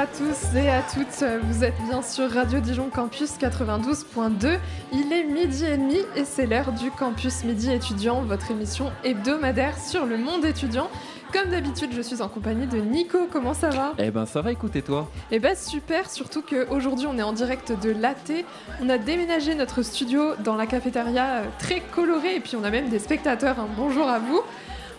Bonjour à tous et à toutes, vous êtes bien sur Radio Dijon Campus 92.2. Il est midi et demi et c'est l'heure du Campus Midi étudiant, votre émission hebdomadaire sur le monde étudiant. Comme d'habitude, je suis en compagnie de Nico. Comment ça va? Eh ben ça va, écoutez toi? Eh ben super, surtout qu'aujourd'hui on est en direct de l'AT. On a déménagé notre studio dans la cafétéria euh, très colorée et puis on a même des spectateurs. hein. Bonjour à vous.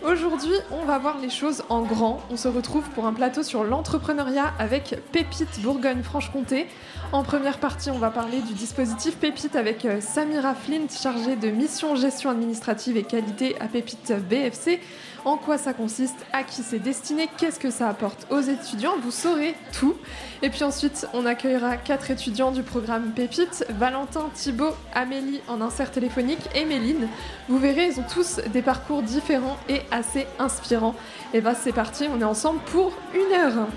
Aujourd'hui, on va voir les choses en grand. On se retrouve pour un plateau sur l'entrepreneuriat avec Pépite Bourgogne-Franche-Comté. En première partie, on va parler du dispositif Pépite avec euh, Samira Flint, chargée de mission gestion administrative et qualité à Pépite BFC. En quoi ça consiste, à qui c'est destiné, qu'est-ce que ça apporte aux étudiants, vous saurez tout. Et puis ensuite, on accueillera quatre étudiants du programme Pépite, Valentin, Thibaut, Amélie en insert téléphonique et Méline. Vous verrez, ils ont tous des parcours différents et assez inspirants. Et bah c'est parti, on est ensemble pour une heure.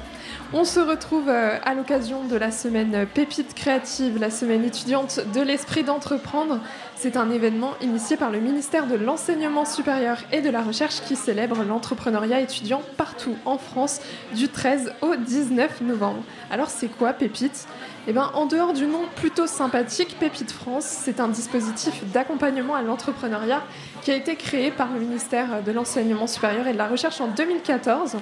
On se retrouve euh, à l'occasion de la semaine Pépite créative, la semaine étudiante de l'esprit d'entreprendre. C'est un événement initié par le ministère de l'Enseignement supérieur et de la Recherche qui célèbre l'entrepreneuriat étudiant partout en France du 13 au 19 novembre. Alors c'est quoi Pépite? Eh ben, en dehors du nom plutôt sympathique, Pépite France, c'est un dispositif d'accompagnement à l'entrepreneuriat qui a été créé par le ministère de l'Enseignement supérieur et de la Recherche en 2014.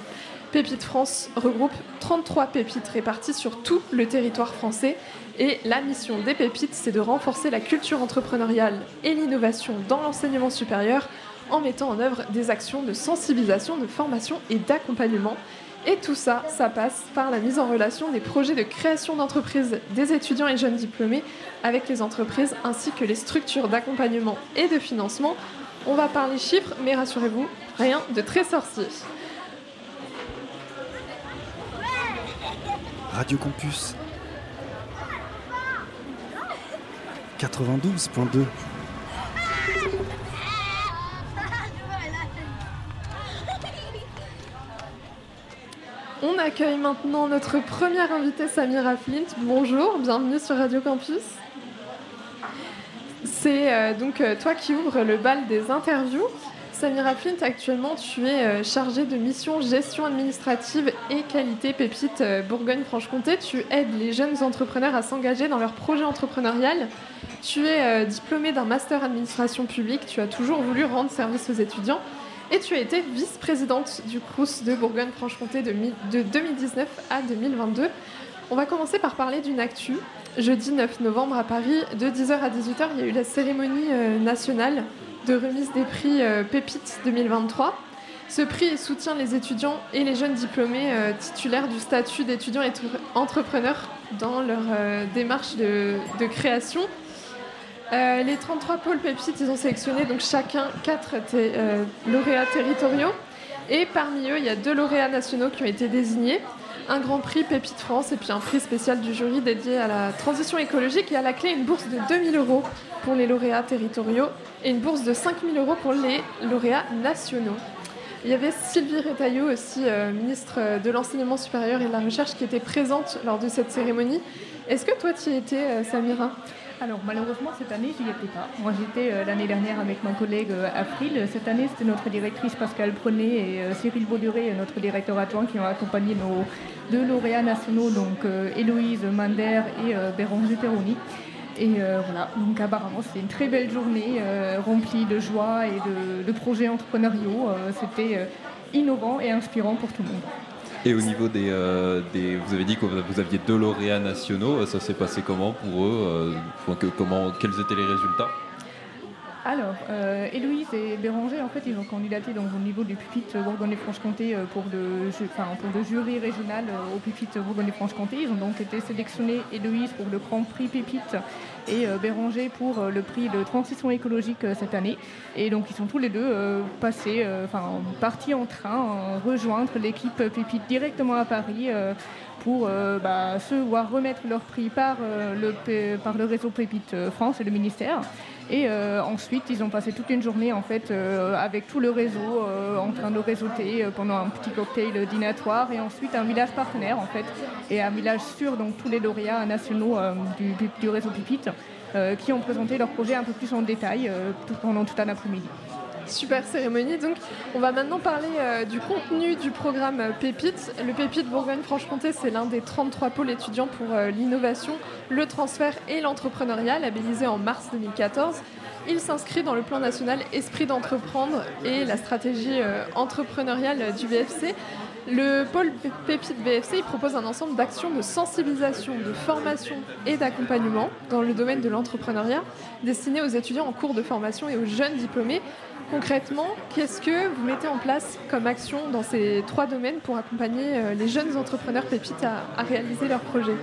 Pépite France regroupe 33 pépites réparties sur tout le territoire français et la mission des pépites, c'est de renforcer la culture entrepreneuriale et l'innovation dans l'enseignement supérieur en mettant en œuvre des actions de sensibilisation, de formation et d'accompagnement. Et tout ça, ça passe par la mise en relation des projets de création d'entreprises des étudiants et jeunes diplômés avec les entreprises ainsi que les structures d'accompagnement et de financement. On va parler chiffres, mais rassurez-vous, rien de très sorcier. Radio Campus 92.2 On accueille maintenant notre première invitée Samira Flint. Bonjour, bienvenue sur Radio Campus. C'est euh, donc euh, toi qui ouvres le bal des interviews. Samira Flint, actuellement tu es euh, chargée de mission gestion administrative et qualité Pépite euh, Bourgogne-Franche-Comté. Tu aides les jeunes entrepreneurs à s'engager dans leur projet entrepreneurial. Tu es euh, diplômée d'un master administration publique. Tu as toujours voulu rendre service aux étudiants. Et tu as été vice-présidente du CRUS de Bourgogne-Franche-Comté de, de 2019 à 2022. On va commencer par parler d'une actu. Jeudi 9 novembre à Paris, de 10h à 18h, il y a eu la cérémonie nationale de remise des prix euh, Pépites 2023. Ce prix soutient les étudiants et les jeunes diplômés euh, titulaires du statut d'étudiant et tr- entrepreneur dans leur euh, démarche de, création. Les 33 pôles Pépites, ils ont sélectionné donc chacun 4 lauréats territoriaux. Et parmi eux, il y a deux lauréats nationaux qui ont été désignés. Un grand prix Pépite France et puis un prix spécial du jury dédié à la transition écologique et à la clé une bourse de 2000 euros pour les lauréats territoriaux et une bourse de 5000 euros pour les lauréats nationaux. Il y avait Sylvie Retailleau aussi, euh, ministre de l'Enseignement supérieur et de la Recherche, qui était présente lors de cette cérémonie. Est-ce que toi tu y étais, euh, Samira? Alors malheureusement cette année j'y étais pas. Moi j'étais euh, l'année dernière avec mon collègue euh, April. Cette année c'était notre directrice Pascal Prenet et euh, Cyril Bauduré, euh, notre directeur adjoint, qui ont accompagné nos deux lauréats nationaux, donc Héloïse Mander et Béranger Perroni. Et voilà, donc apparemment c'était une très belle journée remplie de joie et de, projets entrepreneuriaux. C'était innovant et inspirant pour tout le monde. Et au niveau des, euh, des- Vous avez dit que vous aviez deux lauréats nationaux, ça s'est passé comment pour eux euh, Quels étaient les résultats? Alors, euh, Héloïse et Béranger, en fait, ils ont candidaté donc, au niveau du pupitre Bourgogne-Franche-Comté pour, le, enfin, pour jury régional au pupitre Bourgogne-Franche-Comté. Ils ont donc été sélectionnés, Héloïse pour le Grand Prix Pépite et euh, Béranger pour euh, le prix de transition écologique euh, cette année. Et donc, ils sont tous les deux passés, enfin, partis en train, rejoindre l'équipe Pépite directement à Paris. pour bah, se voir remettre leur prix par, le, réseau Pépite France et le ministère. Et euh, ensuite, ils ont passé toute une journée en fait euh, avec tout le réseau euh, en train de réseauter euh, pendant un petit cocktail dînatoire et ensuite un village partenaire en fait et un village sur donc tous les lauréats nationaux euh, du, du réseau Pipite euh, qui ont présenté leur projet un peu plus en détail pendant tout un après-midi. Super cérémonie. Donc, on va maintenant parler euh, du contenu du programme Pépite. Le Pépite Bourgogne-Franche-Comté, c'est l'un des 33 pôles étudiants pour euh, l'innovation, le transfert et l'entrepreneuriat, labellisé en mars 2014. Il s'inscrit dans le plan national Esprit d'entreprendre et la stratégie euh, entrepreneuriale du VFC. Le pôle Pépite BFC propose un ensemble d'actions de sensibilisation, de formation et d'accompagnement dans le domaine de l'entrepreneuriat destinées aux étudiants en cours de formation et aux jeunes diplômés. Concrètement, qu'est-ce que vous mettez en place comme action dans ces trois domaines pour accompagner euh, les jeunes entrepreneurs pépites à, réaliser leurs projets?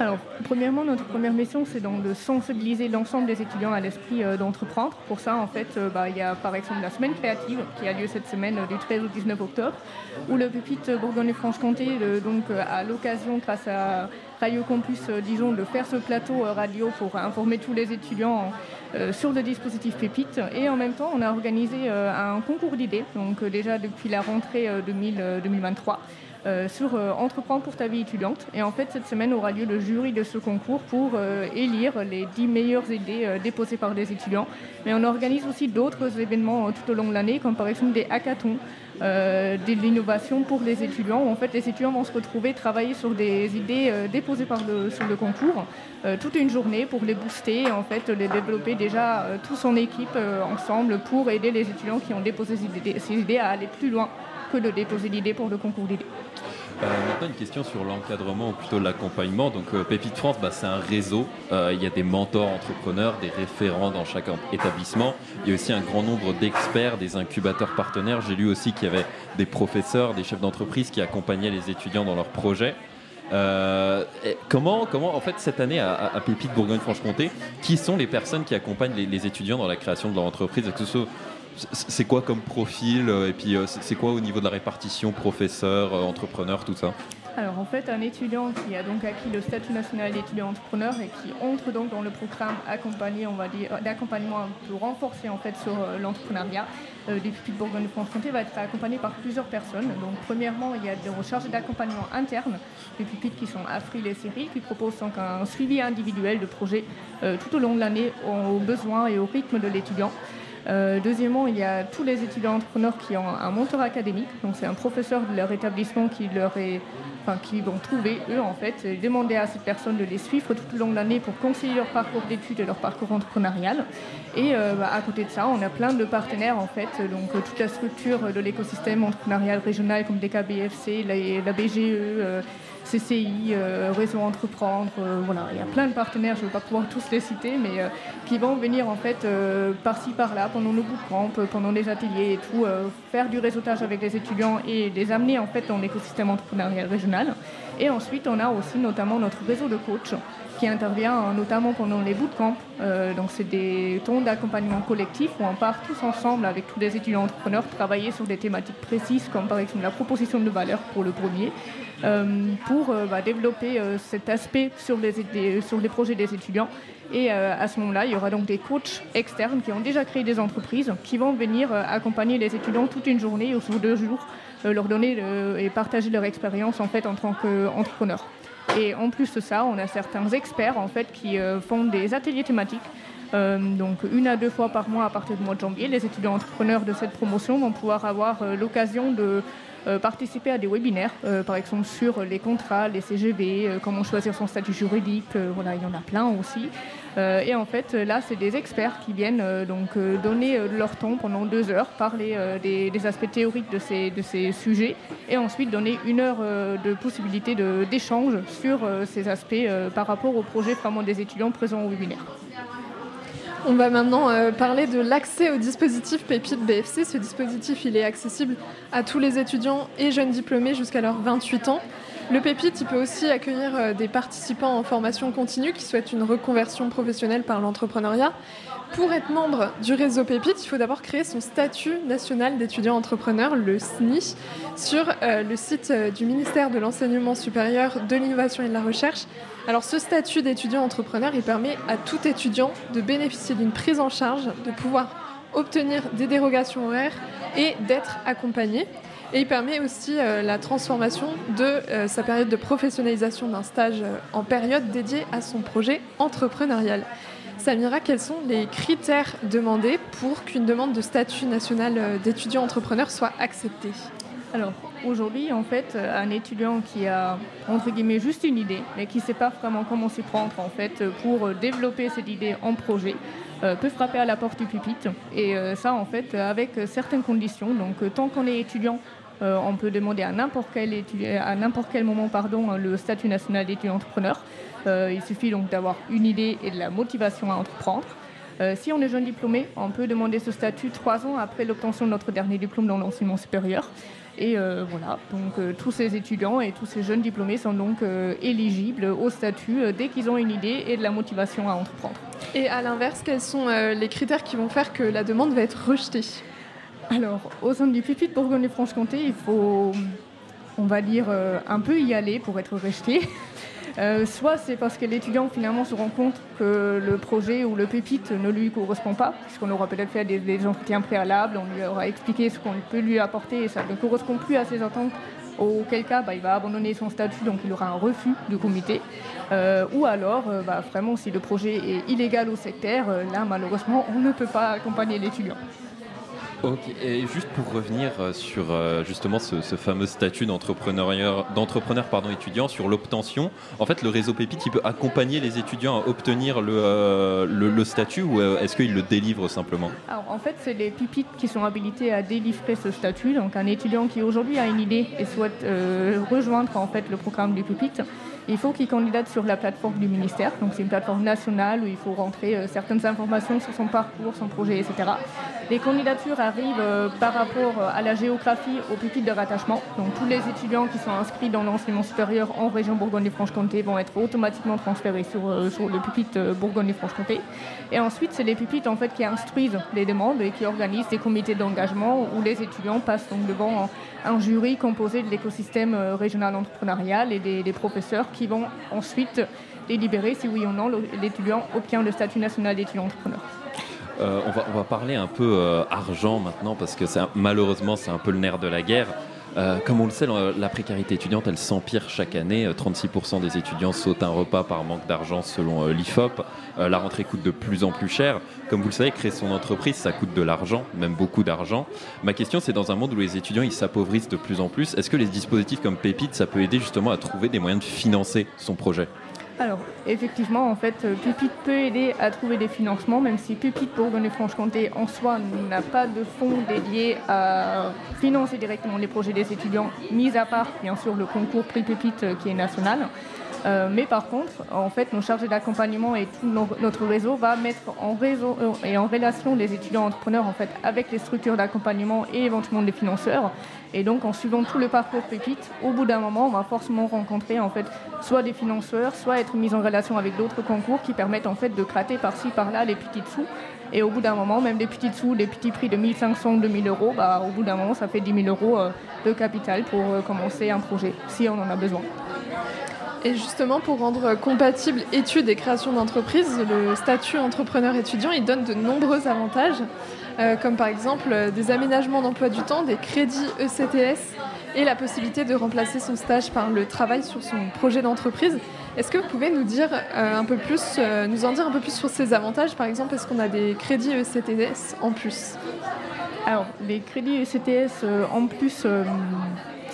Alors, premièrement, notre première mission, c'est donc de sensibiliser l'ensemble des étudiants à l'esprit euh, d'entreprendre. Pour ça, en fait, euh, bah, il y a par exemple la semaine créative qui a lieu cette semaine du 13 au 19 octobre, où le Pépite Bourgogne-Franche-Comté, a l'occasion, grâce à Radio Campus disons, de faire ce plateau radio pour informer tous les étudiants euh, sur le dispositif Pépite. Et en même temps, on a organisé euh, un concours d'idées, donc euh, déjà depuis la rentrée 2023. Sur Entreprendre pour ta vie étudiante. Et en fait, cette semaine aura lieu le jury de ce concours pour élire les 10 meilleures idées déposées par des étudiants. Mais on organise aussi d'autres événements tout au long de l'année, comme par exemple des hackathons euh, de l'innovation pour les étudiants. En fait, les étudiants vont se retrouver travailler sur des idées euh, déposées par le, sur le concours euh, toute une journée pour les booster en fait les développer déjà tous en équipe ensemble pour aider les étudiants qui ont déposé ces idées à aller plus loin que de déposer l'idée pour le concours d'idées. Euh, maintenant, une question sur l'encadrement ou plutôt l'accompagnement. Donc, euh, Pépite France, bah, c'est un réseau. Euh, il y a des mentors entrepreneurs, des référents dans chaque établissement. Il y a aussi un grand nombre d'experts, des incubateurs partenaires. J'ai lu aussi qu'il y avait des professeurs, des chefs d'entreprise qui accompagnaient les étudiants dans leurs projets. comment, comment, en fait, cette année à, Pépite Bourgogne-Franche-Comté, qui sont les personnes qui accompagnent les, étudiants dans la création de leur entreprise c'est quoi comme profil euh, Et puis, euh, c'est quoi au niveau de la répartition professeur, euh, entrepreneur, tout ça? Alors en fait, un étudiant qui a donc acquis le statut national d'étudiant entrepreneur et qui entre donc dans le programme accompagné, on va dire, d'accompagnement un peu renforcé en fait sur l'entrepreneuriat euh, des de Bourgogne-Franche-Comté va être accompagné par plusieurs personnes. Donc premièrement, il y a des recherches d'accompagnement interne des pupitres qui sont Afril et Série, qui proposent donc un suivi individuel de projet tout au long de l'année aux besoins et au rythme de l'étudiant. Euh, deuxièmement, il y a tous les étudiants entrepreneurs qui ont un mentor académique. Donc c'est un professeur de leur établissement qui leur est Enfin, qui vont trouver, eux, en fait, demander à cette personne de les suivre tout au long de l'année pour conseiller leur parcours d'études et leur parcours entrepreneurial. Et euh, bah, à côté de ça, on a plein de partenaires, en fait, donc euh, toute la structure de l'écosystème entrepreneurial régional comme DKBFC, la, la BGE, CCI, euh, Réseau Entreprendre, euh, voilà, il y a plein de partenaires, je ne vais pas pouvoir tous les citer, mais euh, qui vont venir en fait par-ci par-là pendant nos bootcamps, pendant les ateliers et tout, faire du réseautage avec les étudiants et les amener en fait dans l'écosystème entrepreneurial régional. Et ensuite, on a aussi notamment notre réseau de coachs qui intervient notamment pendant les bootcamps. donc, c'est des temps d'accompagnement collectif où on part tous ensemble avec tous les étudiants entrepreneurs travailler sur des thématiques précises, comme par exemple la proposition de valeur pour le premier, pour euh, bah, développer euh, cet aspect sur les, sur les projets des étudiants. Et à ce moment-là, il y aura donc des coachs externes qui ont déjà créé des entreprises qui vont venir accompagner les étudiants toute une journée ou sur deux jours, leur donner et partager leur expérience en fait en tant qu'entrepreneur. Et en plus de ça, on a certains experts en fait qui font des ateliers thématiques. donc une à deux fois par mois à partir du mois de janvier, les étudiants entrepreneurs de cette promotion vont pouvoir avoir l'occasion de euh, participer à des webinaires, euh, par exemple sur les contrats, les CGV, euh, comment choisir son statut juridique, voilà, il y en a plein aussi. et en fait, là, c'est des experts qui viennent donc donner leur temps pendant deux heures, parler des, aspects théoriques de ces, de ces sujets, et ensuite donner une heure de possibilité d'échange sur ces aspects par rapport au projet vraiment des étudiants présents au webinaire. On va maintenant euh, parler de l'accès au dispositif Pépite BFC. Ce dispositif, il est accessible à tous les étudiants et jeunes diplômés jusqu'à leurs 28 ans. Le Pépite, il peut aussi accueillir euh, des participants en formation continue qui souhaitent une reconversion professionnelle par l'entrepreneuriat. Pour être membre du réseau Pépite, il faut d'abord créer son statut national d'étudiant entrepreneur, le SNI, sur euh, le site du ministère de l'Enseignement supérieur, de l'Innovation et de la Recherche. Alors ce statut d'étudiant entrepreneur, il permet à tout étudiant de bénéficier d'une prise en charge, de pouvoir obtenir des dérogations horaires et d'être accompagné. Et il permet aussi euh, la transformation de sa période de professionnalisation d'un stage en période dédiée à son projet entrepreneurial. Samira, quels sont les critères demandés pour qu'une demande de statut national d'étudiant entrepreneur soit acceptée? Alors aujourd'hui, en fait, un étudiant qui a entre guillemets juste une idée, mais qui ne sait pas vraiment comment s'y prendre en fait pour développer cette idée en projet, euh, peut frapper à la porte du pupitre. Et euh, ça, en fait, avec certaines conditions. Donc, euh, tant qu'on est étudiant, on peut demander à n'importe quel, à n'importe quel moment pardon, le statut national d'étudiant entrepreneur. il suffit donc d'avoir une idée et de la motivation à entreprendre. si on est jeune diplômé, on peut demander ce statut trois ans après l'obtention de notre dernier diplôme dans l'enseignement supérieur. Et voilà, donc tous ces étudiants et tous ces jeunes diplômés sont donc éligibles au statut dès qu'ils ont une idée et de la motivation à entreprendre. Et à l'inverse, quels sont euh, les critères qui vont faire que la demande va être rejetée? Alors, au sein du pupitre Bourgogne-Franche-Comté, il faut, on va dire, euh, un peu y aller pour être rejeté. Euh, soit c'est parce que l'étudiant finalement se rend compte que le projet ou le pupitre ne lui correspond pas, puisqu'on aura peut-être fait des, entretiens préalables, on lui aura expliqué ce qu'on peut lui apporter et ça ne correspond plus à ses attentes auquel cas bah, il va abandonner son statut, donc il aura un refus du comité. Euh, ou alors, euh, bah, vraiment, si le projet est illégal ou sectaire, là, malheureusement, on ne peut pas accompagner l'étudiant. Ok, et juste pour revenir euh, sur euh, justement ce, fameux statut d'entrepreneur pardon, étudiant, sur l'obtention, en fait le réseau Pépite, il peut accompagner les étudiants à obtenir le, euh, le, statut ou est-ce qu'il le délivre simplement? Alors en fait c'est les Pépites qui sont habilités à délivrer ce statut, donc un étudiant qui aujourd'hui a une idée et souhaite rejoindre en fait le programme du Pépite, il faut qu'il candidate sur la plateforme du ministère. Donc c'est une plateforme nationale où il faut rentrer euh, certaines informations sur son parcours, son projet, etc. Les candidatures arrivent euh, par rapport euh, à la géographie au pupitre de rattachement. Donc tous les étudiants qui sont inscrits dans l'enseignement supérieur en région Bourgogne-Franche-Comté vont être automatiquement transférés sur, sur le pupitre Bourgogne-Franche-Comté. Et ensuite, c'est les pupitres en fait, qui instruisent les demandes et qui organisent des comités d'engagement où les étudiants passent donc devant un jury composé de l'écosystème régional entrepreneurial et des, professeurs qui vont ensuite délibérer si oui ou non l'étudiant obtient le statut national d'étudiant entrepreneur. Euh, on, va, on, va, parler un peu euh, argent maintenant parce que malheureusement c'est un peu le nerf de la guerre. Euh, comme on le sait, la précarité étudiante, elle s'empire chaque année. 36% des étudiants sautent un repas par manque d'argent selon l'IFOP. la rentrée coûte de plus en plus cher. Comme vous le savez, créer son entreprise, ça coûte de l'argent, même beaucoup d'argent. Ma question, c'est dans un monde où les étudiants ils s'appauvrissent de plus en plus, est-ce que les dispositifs comme Pépite, ça peut aider justement à trouver des moyens de financer son projet? Alors, effectivement, en fait, Pupite peut aider à trouver des financements, même si Pupite Bourgogne-Franche-Comté en soi n'a pas de fonds dédiés à financer directement les projets des étudiants, mis à part, bien sûr, le concours Prix Pupite euh, qui est national. Euh, mais par contre, en fait, nos chargés d'accompagnement et tout notre réseau va mettre en réseau euh, et en relation les étudiants entrepreneurs en fait avec les structures d'accompagnement et éventuellement les financeurs. Et donc, en suivant tout le parcours Pépite, au bout d'un moment, on va forcément rencontrer en fait soit des financeurs, soit être mis en relation avec d'autres concours qui permettent en fait de gratter par-ci par-là les petits sous. Et au bout d'un moment, même des petits sous, des petits prix de 1500, 2000 euros, bah, au bout d'un moment, ça fait 10 000 euros euh, de capital pour commencer un projet, si on en a besoin. Et justement, pour rendre compatible études et création d'entreprise, le statut entrepreneur étudiant, il donne de nombreux avantages. Euh, comme par exemple euh, des aménagements d'emploi du temps, des crédits ECTS et la possibilité de remplacer son stage par le travail sur son projet d'entreprise. Est-ce que vous pouvez nous dire euh, un peu plus, nous en dire un peu plus sur ces avantages? Par exemple, est-ce qu'on a des crédits ECTS en plus? Alors, les crédits ECTS en plus,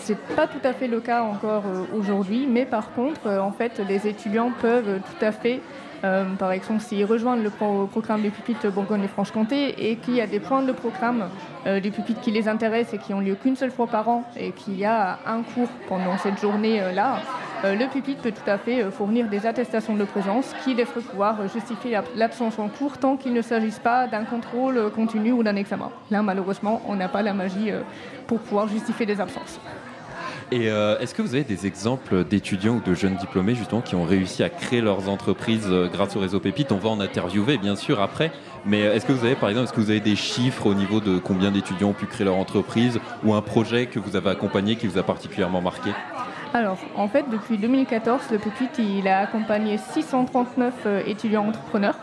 c'est pas tout à fait le cas encore aujourd'hui, mais par contre, en fait, les étudiants peuvent tout à fait euh, par exemple, s'ils rejoignent le programme du pupitre Bourgogne et Franche-Comté et qu'il y a des points de programme euh, du pupitre qui les intéressent et qui ont lieu qu'une seule fois par an et qu'il y a un cours pendant cette journée-là, euh, le pupitre peut tout à fait fournir des attestations de présence qui devraient pouvoir justifier l'absence en cours tant qu'il ne s'agisse pas d'un contrôle continu ou d'un examen. Là, malheureusement, on n'a pas la magie pour pouvoir justifier des absences. Et euh, est-ce que vous avez des exemples d'étudiants ou de jeunes diplômés justement qui ont réussi à créer leurs entreprises euh, grâce au réseau Pépite? On va en interviewer bien sûr après, mais euh, est-ce que vous avez par exemple, est-ce que vous avez des chiffres au niveau de combien d'étudiants ont pu créer leur entreprise ou un projet que vous avez accompagné qui vous a particulièrement marqué? Alors, en fait, depuis 2014, le Pépite, il a accompagné 639 étudiants entrepreneurs.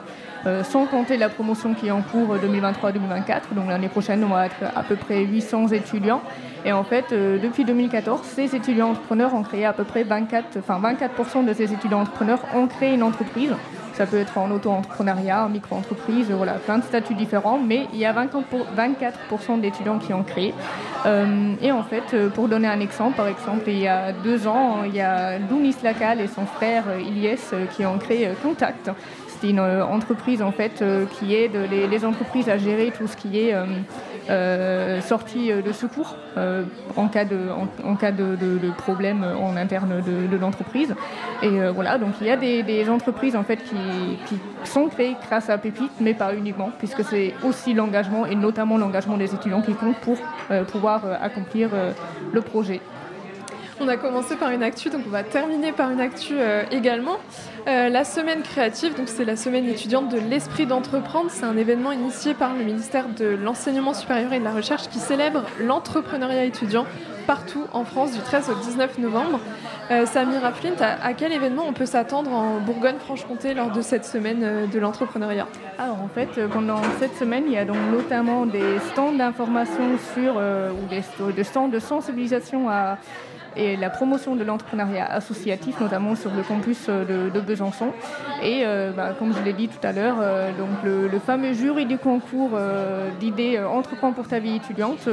Sans compter la promotion qui est en cours 2023-2024. Donc l'année prochaine, on va être à peu près 800 étudiants. Et en fait, euh, depuis 2014, ces étudiants entrepreneurs ont créé à peu près 24, enfin 24% de ces étudiants entrepreneurs ont créé une entreprise, Ça peut être en auto-entrepreneuriat, en micro-entreprise, voilà, plein de statuts différents, mais il y a 24% d'étudiants qui ont créé. et en fait, pour donner un exemple, par exemple, il y a deux ans, il y a Lounis Lacal et son frère Ilyes qui ont créé Contact. C'est une entreprise en fait qui aide les, entreprises à gérer tout ce qui est euh, sortie de secours euh, en cas, de, en, cas de, problème en interne de, l'entreprise. Et euh, voilà, donc il y a des, entreprises en fait qui, sont créées grâce à Pépite, mais pas uniquement, puisque c'est aussi l'engagement et notamment l'engagement des étudiants qui compte pour pouvoir accomplir le projet. On a commencé par une actu, donc on va terminer par une actu euh, également. Euh, la semaine créative, donc c'est la semaine étudiante de l'esprit d'entreprendre. C'est un événement initié par le ministère de l'enseignement supérieur et de la recherche qui célèbre l'entrepreneuriat étudiant partout en France du 13 au 19 novembre. Euh, Samira Flint, à, quel événement on peut s'attendre en Bourgogne-Franche-Comté lors de cette semaine de l'entrepreneuriat? Alors en fait, pendant cette semaine, il y a donc notamment des stands d'information sur ou des, des stands de sensibilisation à et la promotion de l'entrepreneuriat associatif, notamment sur le campus euh, de, Besançon. Et euh, bah, comme je l'ai dit tout à l'heure, euh, donc le, fameux jury du concours d'idées Entreprends pour ta vie étudiante.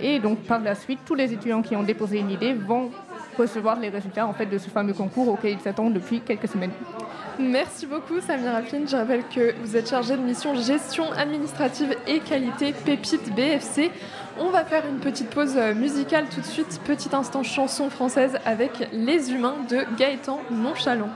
et donc par la suite, tous les étudiants qui ont déposé une idée vont recevoir les résultats en fait, de ce fameux concours auquel ils s'attendent depuis quelques semaines. Merci beaucoup Samira Flynn. Je rappelle que vous êtes chargée de mission gestion administrative et qualité Pépite BFC. On va faire une petite pause musicale tout de suite, petit instant chanson française avec Les Humains de Gaëtan Nonchalant.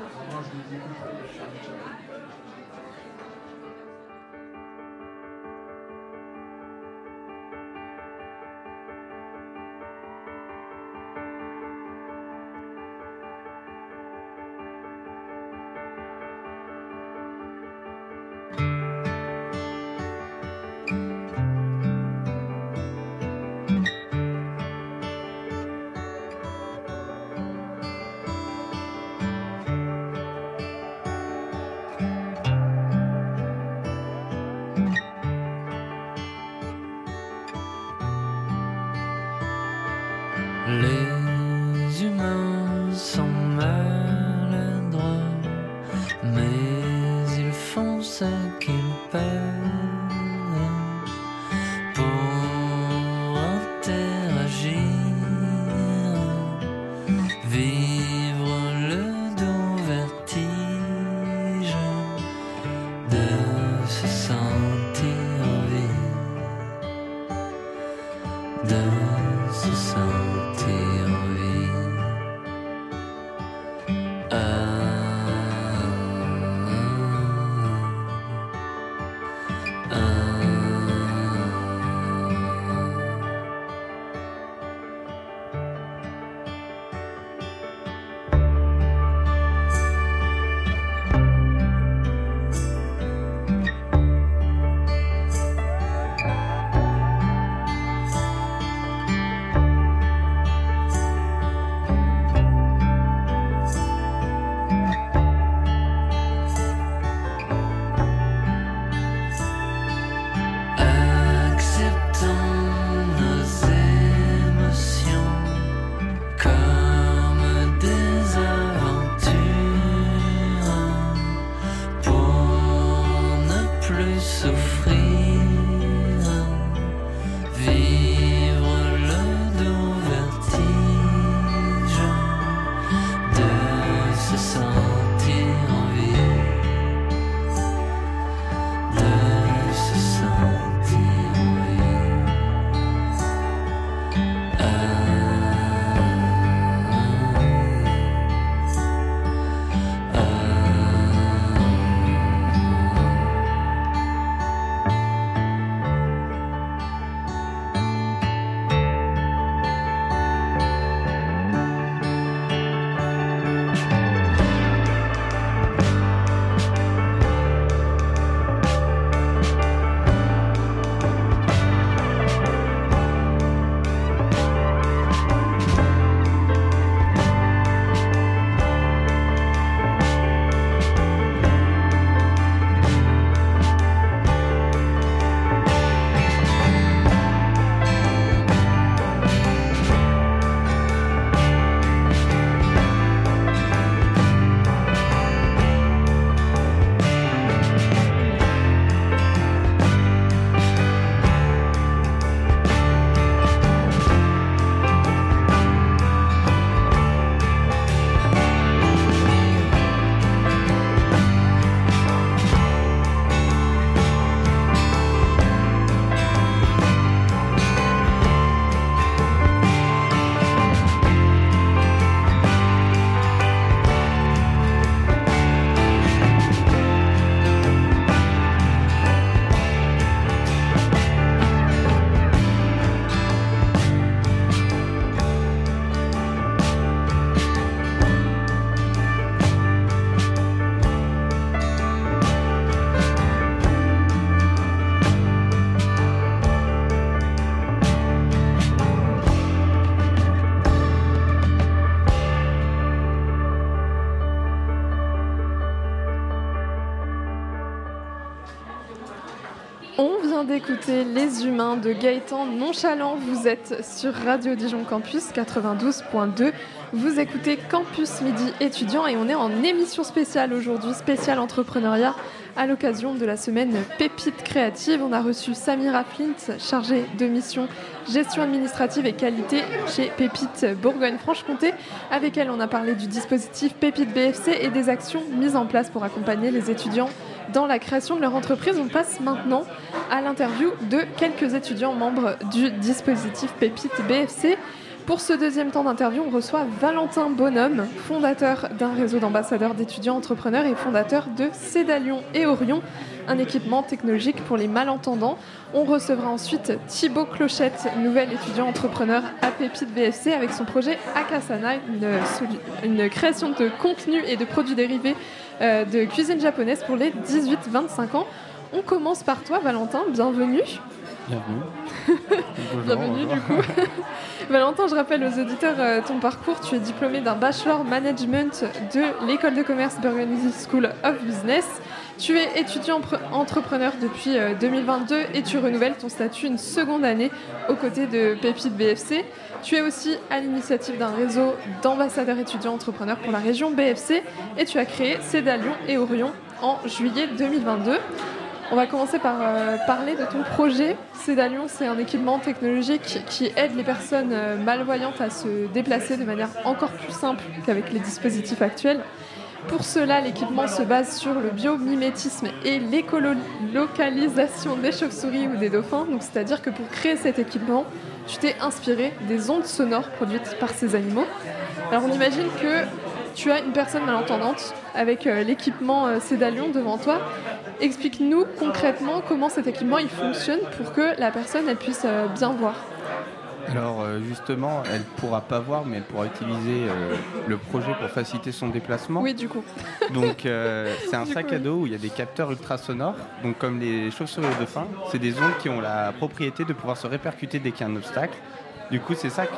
D'écouter Les Humains de Gaëtan Nonchalant. Vous êtes sur Radio Dijon Campus 92.2. Vous écoutez Campus Midi étudiant et on est en émission spéciale aujourd'hui, spéciale entrepreneuriat à l'occasion de la semaine Pépite créative. On a reçu Samira Flint, chargée de mission gestion administrative et qualité chez Pépite Bourgogne-Franche-Comté. Avec elle, on a parlé du dispositif Pépite BFC et des actions mises en place pour accompagner les étudiants dans la création de leur entreprise. On passe maintenant à l'interview de quelques étudiants membres du dispositif Pépite BFC. Pour ce deuxième temps d'interview, on reçoit Valentin Bonhomme, fondateur d'un réseau d'ambassadeurs d'étudiants entrepreneurs et fondateur de Cédalion et Orion, un équipement technologique pour les malentendants. On recevra ensuite Thibaut Clochette, nouvel étudiant entrepreneur à Pépite BFC avec son projet Akasana, une, une création de contenu et de produits dérivés euh, de cuisine japonaise pour les 18-25 ans. On commence par toi, Valentin. Bienvenue. Bienvenue. Bienvenue du coup. Valentin, je rappelle aux auditeurs euh, ton parcours. Tu es diplômé d'un bachelor management de l'école de commerce Burgundy School of Business. Tu es étudiant entrepreneur depuis 2022 euh, et tu renouvelles ton statut une seconde année aux côtés de Pépite BFC. Tu es aussi à l'initiative d'un réseau d'ambassadeurs étudiants entrepreneurs pour la région BFC et tu as créé Cédalion et Orion en juillet 2022. On va commencer par euh, parler de ton projet. Cédalion, c'est un équipement technologique qui aide les personnes euh, malvoyantes à se déplacer de manière encore plus simple qu'avec les dispositifs actuels. Pour cela, l'équipement se base sur le biomimétisme et l'écolocalisation des chauves-souris ou des dauphins. c'est-à-dire que pour créer cet équipement, tu t'es inspiré des ondes sonores produites par ces animaux. Alors, on imagine que tu as une personne malentendante avec euh, l'équipement euh, Cédalion devant toi. Explique-nous concrètement comment cet équipement il fonctionne pour que la personne puisse euh, bien voir. Alors justement, elle pourra pas voir, mais elle pourra utiliser le projet pour faciliter son déplacement. Oui, du coup. Donc c'est un sac à dos où il y a des capteurs ultrasonores. Donc comme les chauves-souris de fin, c'est des ondes qui ont la propriété de pouvoir se répercuter dès qu'il y a un obstacle. Du coup, ces sacs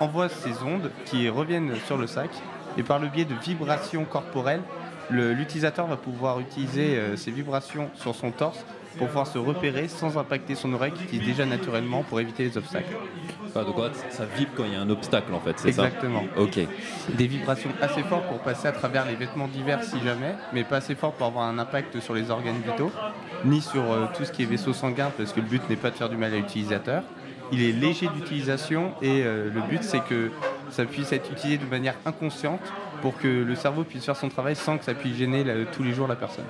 envoient ces ondes qui reviennent sur le sac et par le biais de vibrations corporelles, l'utilisateur va pouvoir utiliser euh, ces vibrations sur son torse pour pouvoir se repérer sans impacter son oreille qui utilise déjà naturellement pour éviter les obstacles. Ah, donc ça vibre quand il y a un obstacle en fait, c'est ça Exactement. Ok. Des vibrations assez fortes pour passer à travers les vêtements divers si jamais, mais pas assez fortes pour avoir un impact sur les organes vitaux, ni sur euh, tout ce qui est vaisseau sanguin parce que le but n'est pas de faire du mal à l'utilisateur. Il est léger d'utilisation et euh, le but c'est que ça puisse être utilisé de manière inconsciente pour que le cerveau puisse faire son travail sans que ça puisse gêner tous les jours la personne.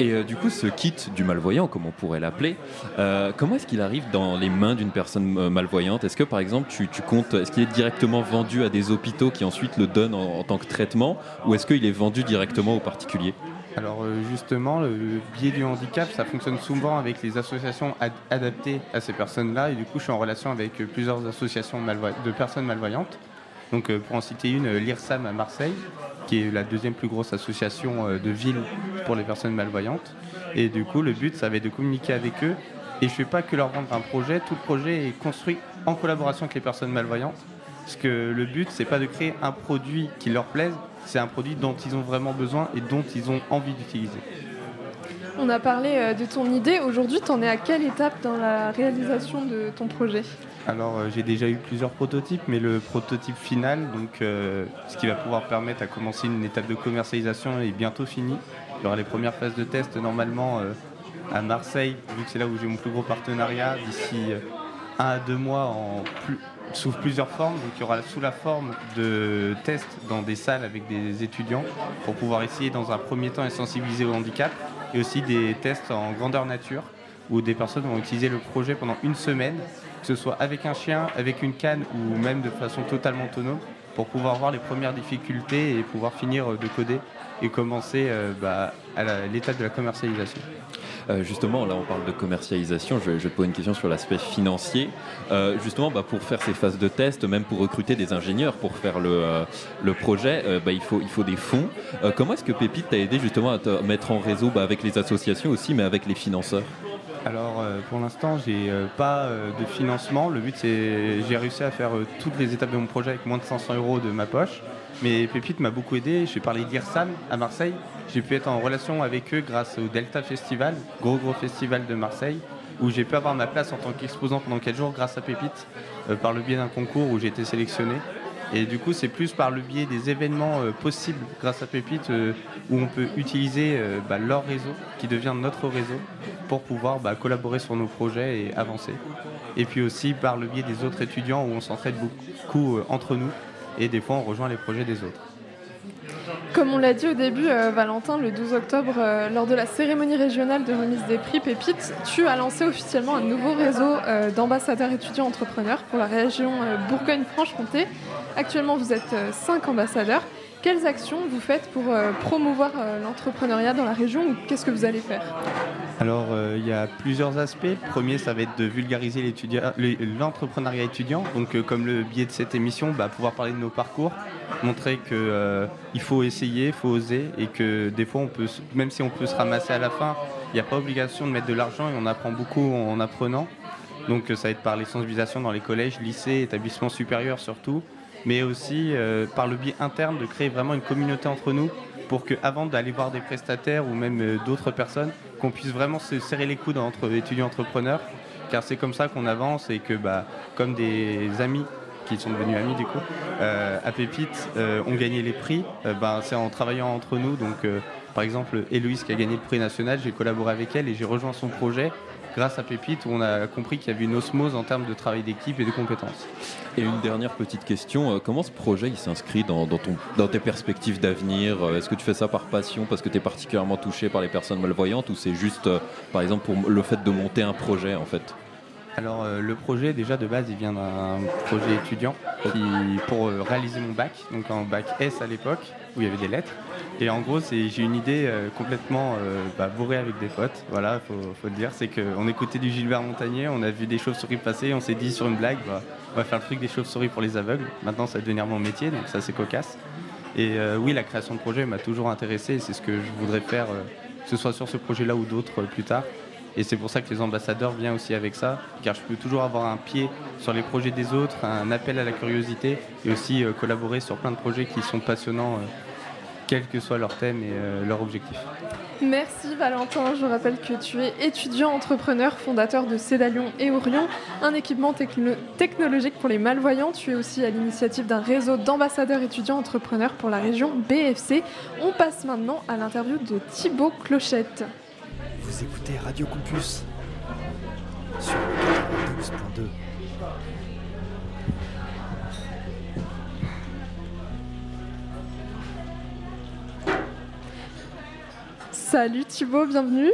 Et euh, du coup, ce kit du malvoyant, comme on pourrait l'appeler, euh, comment est-ce qu'il arrive dans les mains d'une personne malvoyante? Est-ce que par exemple, tu, comptes, est-ce qu'il est directement vendu à des hôpitaux qui ensuite le donnent en, en tant que traitement, ou est-ce qu'il est vendu directement aux particuliers? Alors euh, justement, le biais du handicap, ça fonctionne souvent avec les associations adaptées à ces personnes-là. Et du coup, je suis en relation avec euh, plusieurs associations de personnes malvoyantes. Donc euh, pour en citer une, l'IRSAM à Marseille, qui est la deuxième plus grosse association de ville pour les personnes malvoyantes. Et du coup, le but, ça va être de communiquer avec eux. Et je ne fais pas que leur vendre un projet, tout le projet est construit en collaboration avec les personnes malvoyantes. Parce que le but, c'est pas de créer un produit qui leur plaise, c'est un produit dont ils ont vraiment besoin et dont ils ont envie d'utiliser. On a parlé euh, de ton idée. Aujourd'hui, tu en es à quelle étape dans la réalisation de ton projet? Alors, euh, j'ai déjà eu plusieurs prototypes, mais le prototype final, donc, euh, ce qui va pouvoir permettre à commencer une étape de commercialisation, est bientôt fini. Il y aura les premières phases de test normalement à Marseille, vu que c'est là où j'ai mon plus gros partenariat, d'ici un à deux mois sous plusieurs formes. Donc il y aura sous la forme de tests dans des salles avec des étudiants pour pouvoir essayer dans un premier temps et sensibiliser au handicap et aussi des tests en grandeur nature où des personnes vont utiliser le projet pendant une semaine, que ce soit avec un chien, avec une canne ou même de façon totalement autonome pour pouvoir voir les premières difficultés et pouvoir finir de coder et commencer euh, bah, à l'étape de la commercialisation. Euh, justement, là, on parle de commercialisation. Je, je te pose une question sur l'aspect financier. Euh, justement, bah, pour faire ces phases de test, même pour recruter des ingénieurs pour faire le, projet, bah, il, faut, des fonds. comment est-ce que Pépite t'a aidé justement à te mettre en réseau avec les associations aussi, mais avec les financeurs? Alors pour l'instant j'ai pas de financement. Le but c'est j'ai réussi à faire toutes les étapes de mon projet avec moins de 500 euros de ma poche. Mais Pépite m'a beaucoup aidé. Je suis parlé d'IRSAM à Marseille j'ai pu être en relation avec eux grâce au Delta Festival, gros gros festival de Marseille, où j'ai pu avoir ma place en tant qu'exposant pendant 4 jours grâce à Pépite, par le biais d'un concours où j'ai été sélectionné. Et du coup, c'est plus par le biais des événements possibles grâce à Pépite où on peut utiliser bah, leur réseau qui devient notre réseau pour pouvoir bah, collaborer sur nos projets et avancer. Et puis aussi par le biais des autres étudiants où on s'entraide beaucoup entre nous et des fois on rejoint les projets des autres. Comme on l'a dit au début, euh, Valentin, le 12 octobre, euh, lors de la cérémonie régionale de remise des prix Pépite, tu as lancé officiellement un nouveau réseau euh, d'ambassadeurs étudiants entrepreneurs pour la région Bourgogne-Franche-Comté. Actuellement, vous êtes cinq ambassadeurs. Quelles actions vous faites pour promouvoir l'entrepreneuriat dans la région ou qu'est-ce que vous allez faire? Alors, il y a plusieurs aspects. Premier, ça va être de vulgariser l'entrepreneuriat étudiant. Donc, comme le biais de cette émission, bah, pouvoir parler de nos parcours, montrer qu'il euh, faut essayer, il faut oser et que des fois, on peut, même si on peut se ramasser à la fin, il n'y a pas obligation de mettre de l'argent et on apprend beaucoup en apprenant. Donc ça va être par les sensibilisations dans les collèges, lycées, établissements supérieurs surtout, mais aussi euh, par le biais interne de créer vraiment une communauté entre nous pour qu'avant d'aller voir des prestataires ou même euh, d'autres personnes, qu'on puisse vraiment se serrer les coudes entre étudiants entrepreneurs, car c'est comme ça qu'on avance et que bah, comme des amis qui sont devenus amis du coup, euh, à Pépite ont gagné les prix. Ben, c'est en travaillant entre nous. Donc, par exemple, Héloïse qui a gagné le prix national, j'ai collaboré avec elle et j'ai rejoint son projet grâce à Pépite où on a compris qu'il y avait une osmose en termes de travail d'équipe et de compétences. Et une dernière petite question, comment ce projet il s'inscrit dans, ton, dans tes perspectives d'avenir Est-ce que tu fais ça par passion parce que tu es particulièrement touché par les personnes malvoyantes ou c'est juste par exemple pour le fait de monter un projet en fait? Alors euh, le projet déjà de base il vient d'un projet étudiant qui, pour euh, réaliser mon bac, donc en bac S à l'époque où il y avait des lettres. Et en gros j'ai une idée euh, complètement bah, bourrée avec des potes, voilà faut, faut le dire, c'est qu'on écoutait du Gilbert Montagnier, on a vu des chauves-souris passer, on s'est dit sur une blague bah, on va faire le truc des chauves-souris pour les aveugles. Maintenant ça va devenir mon métier donc ça c'est cocasse. Et oui la création de projet m'a toujours intéressé, c'est ce que je voudrais faire, que ce soit sur ce projet là ou d'autres plus tard. Et c'est pour ça que les ambassadeurs viennent aussi avec ça, car je peux toujours avoir un pied sur les projets des autres, un appel à la curiosité et aussi euh, collaborer sur plein de projets qui sont passionnants, euh, quel que soit leur thème et euh, leur objectif. Merci Valentin. Je rappelle que tu es étudiant entrepreneur, fondateur de Cédalion et Orion, un équipement technologique pour les malvoyants. Tu es aussi à l'initiative d'un réseau d'ambassadeurs étudiants entrepreneurs pour la région BFC. On passe maintenant à l'interview de Thibaut Clochette. Vous écoutez Radio Campus sur 12.2. Salut Thibaut, bienvenue.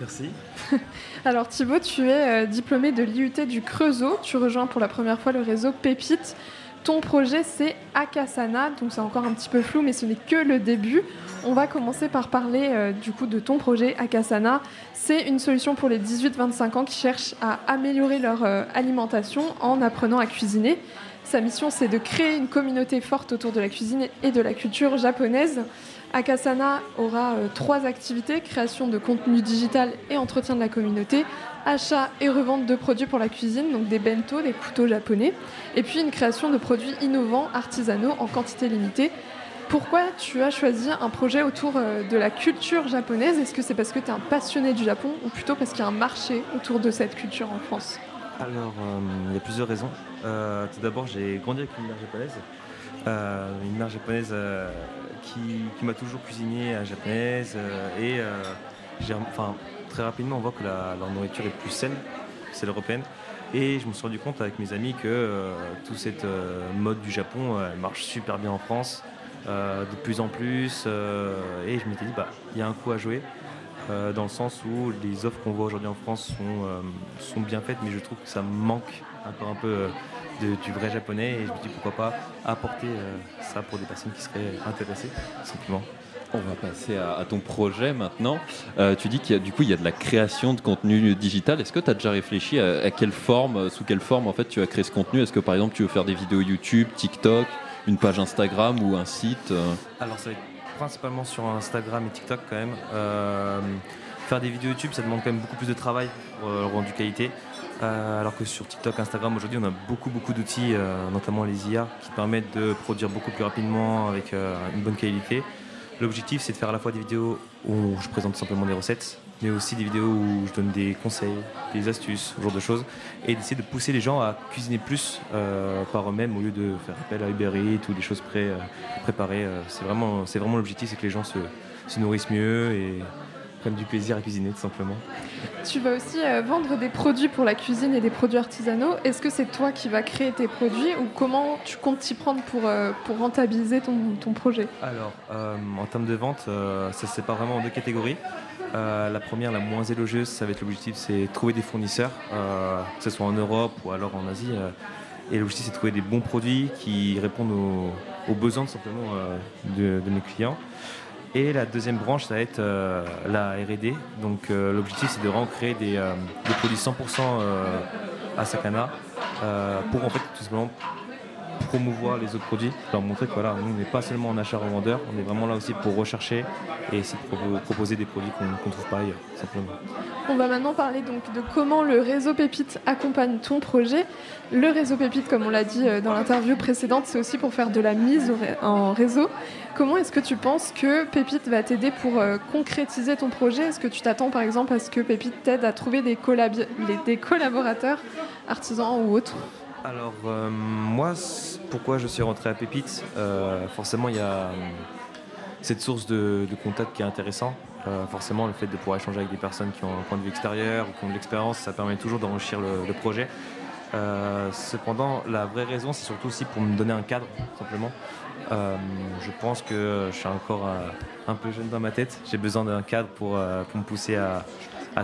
Merci. Alors Thibaut, tu es euh, diplômé de l'IUT du Creusot. Tu rejoins pour la première fois le réseau Pépite. Ton projet, c'est Akasana, donc c'est encore un petit peu flou, mais ce n'est que le début. On va commencer par parler euh, du coup de ton projet Akasana. C'est une solution pour les 18-25 ans qui cherchent à améliorer leur euh, alimentation en apprenant à cuisiner. Sa mission, c'est de créer une communauté forte autour de la cuisine et de la culture japonaise. Akasana aura euh, trois activités création de contenu digital et entretien de la communauté, achat et revente de produits pour la cuisine, donc des bento, des couteaux japonais, et puis une création de produits innovants, artisanaux en quantité limitée pourquoi tu as choisi un projet autour euh, de la culture japonaise? Est-ce que c'est parce que tu es un passionné du Japon ou plutôt parce qu'il y a un marché autour de cette culture en France? Alors, euh, il y a plusieurs raisons. Tout d'abord, j'ai grandi avec une mère japonaise. une mère japonaise qui, m'a toujours cuisiné à japonaise. et enfin, très rapidement, on voit que la, nourriture est plus saine, celle européenne. Et je me suis rendu compte avec mes amis que toute cette mode du Japon marche super bien en France. Euh, de plus en plus. Euh, et je m'étais dit, bah, il y a un coup à jouer. Euh, dans le sens où les offres qu'on voit aujourd'hui en France sont bien faites, mais je trouve que ça manque encore un peu du vrai japonais. Et je me dis pourquoi pas apporter ça pour des personnes qui seraient intéressées, simplement. On va passer à, ton projet maintenant. tu dis qu'il y a du coup il y a de la création de contenu digital. Est-ce que tu as déjà réfléchi à, à, quelle forme, sous quelle forme en fait tu as créé ce contenu? Est-ce que par exemple tu veux faire des vidéos YouTube, TikTok une page Instagram ou un site euh? Alors ça va être principalement sur Instagram et TikTok quand même. Euh, faire des vidéos YouTube, ça demande quand même beaucoup plus de travail pour euh, le rendu qualité. Alors que sur TikTok, Instagram, aujourd'hui, on a beaucoup, beaucoup d'outils, notamment les IA, qui permettent de produire beaucoup plus rapidement avec une bonne qualité. L'objectif, c'est de faire à la fois des vidéos où je présente simplement des recettes mais aussi des vidéos où je donne des conseils, des astuces, ce genre de choses, et d'essayer de pousser les gens à cuisiner plus euh, par eux-mêmes au lieu de faire appel à Uber Eats ou des choses pré, euh, préparées. Euh, c'est vraiment, vraiment l'objectif, c'est que les gens se, se nourrissent mieux et prennent du plaisir à cuisiner tout simplement. Tu vas aussi euh, vendre des produits pour la cuisine et des produits artisanaux. Est-ce que c'est toi qui vas créer tes produits ou comment tu comptes t'y prendre pour, euh, pour rentabiliser ton, ton projet? Alors, euh, en termes de vente, ça se sépare vraiment en deux catégories. La première, la moins élogieuse, ça va être l'objectif, c'est trouver des fournisseurs, que ce soit en Europe ou alors en Asie. et l'objectif, c'est de trouver des bons produits qui répondent aux, aux besoins simplement de, de mes clients. Et la deuxième branche, ça va être euh, la R&D. Donc euh, l'objectif, c'est de vraiment créer des, euh, des produits 100% euh, à Sakana pour en fait tout simplement promouvoir les autres produits, leur montrer que voilà, nous on n'est pas seulement en achat revendeur, on est vraiment là aussi pour rechercher et essayer de propo- proposer des produits qu'on ne trouve pas ailleurs, simplement. On va maintenant parler donc de comment le réseau Pépite accompagne ton projet. Le réseau Pépite, comme on l'a dit euh, dans l'interview précédente, c'est aussi pour faire de la mise en réseau. Comment est-ce que tu penses que Pépite va t'aider pour euh, concrétiser ton projet? Est-ce que tu t'attends par exemple à ce que Pépite t'aide à trouver des, des collaborateurs, artisans ou autres? Alors euh, moi, pourquoi je suis rentré à Pépite Euh, Forcément, il y a euh, cette source de, contact qui est intéressant. Euh, forcément, le fait de pouvoir échanger avec des personnes qui ont un point de vue extérieur ou qui ont de l'expérience, ça permet toujours d'enrichir le, projet. Cependant, la vraie raison, c'est surtout aussi pour me donner un cadre, simplement. Je pense que je suis encore un peu jeune dans ma tête. J'ai besoin d'un cadre pour, me pousser à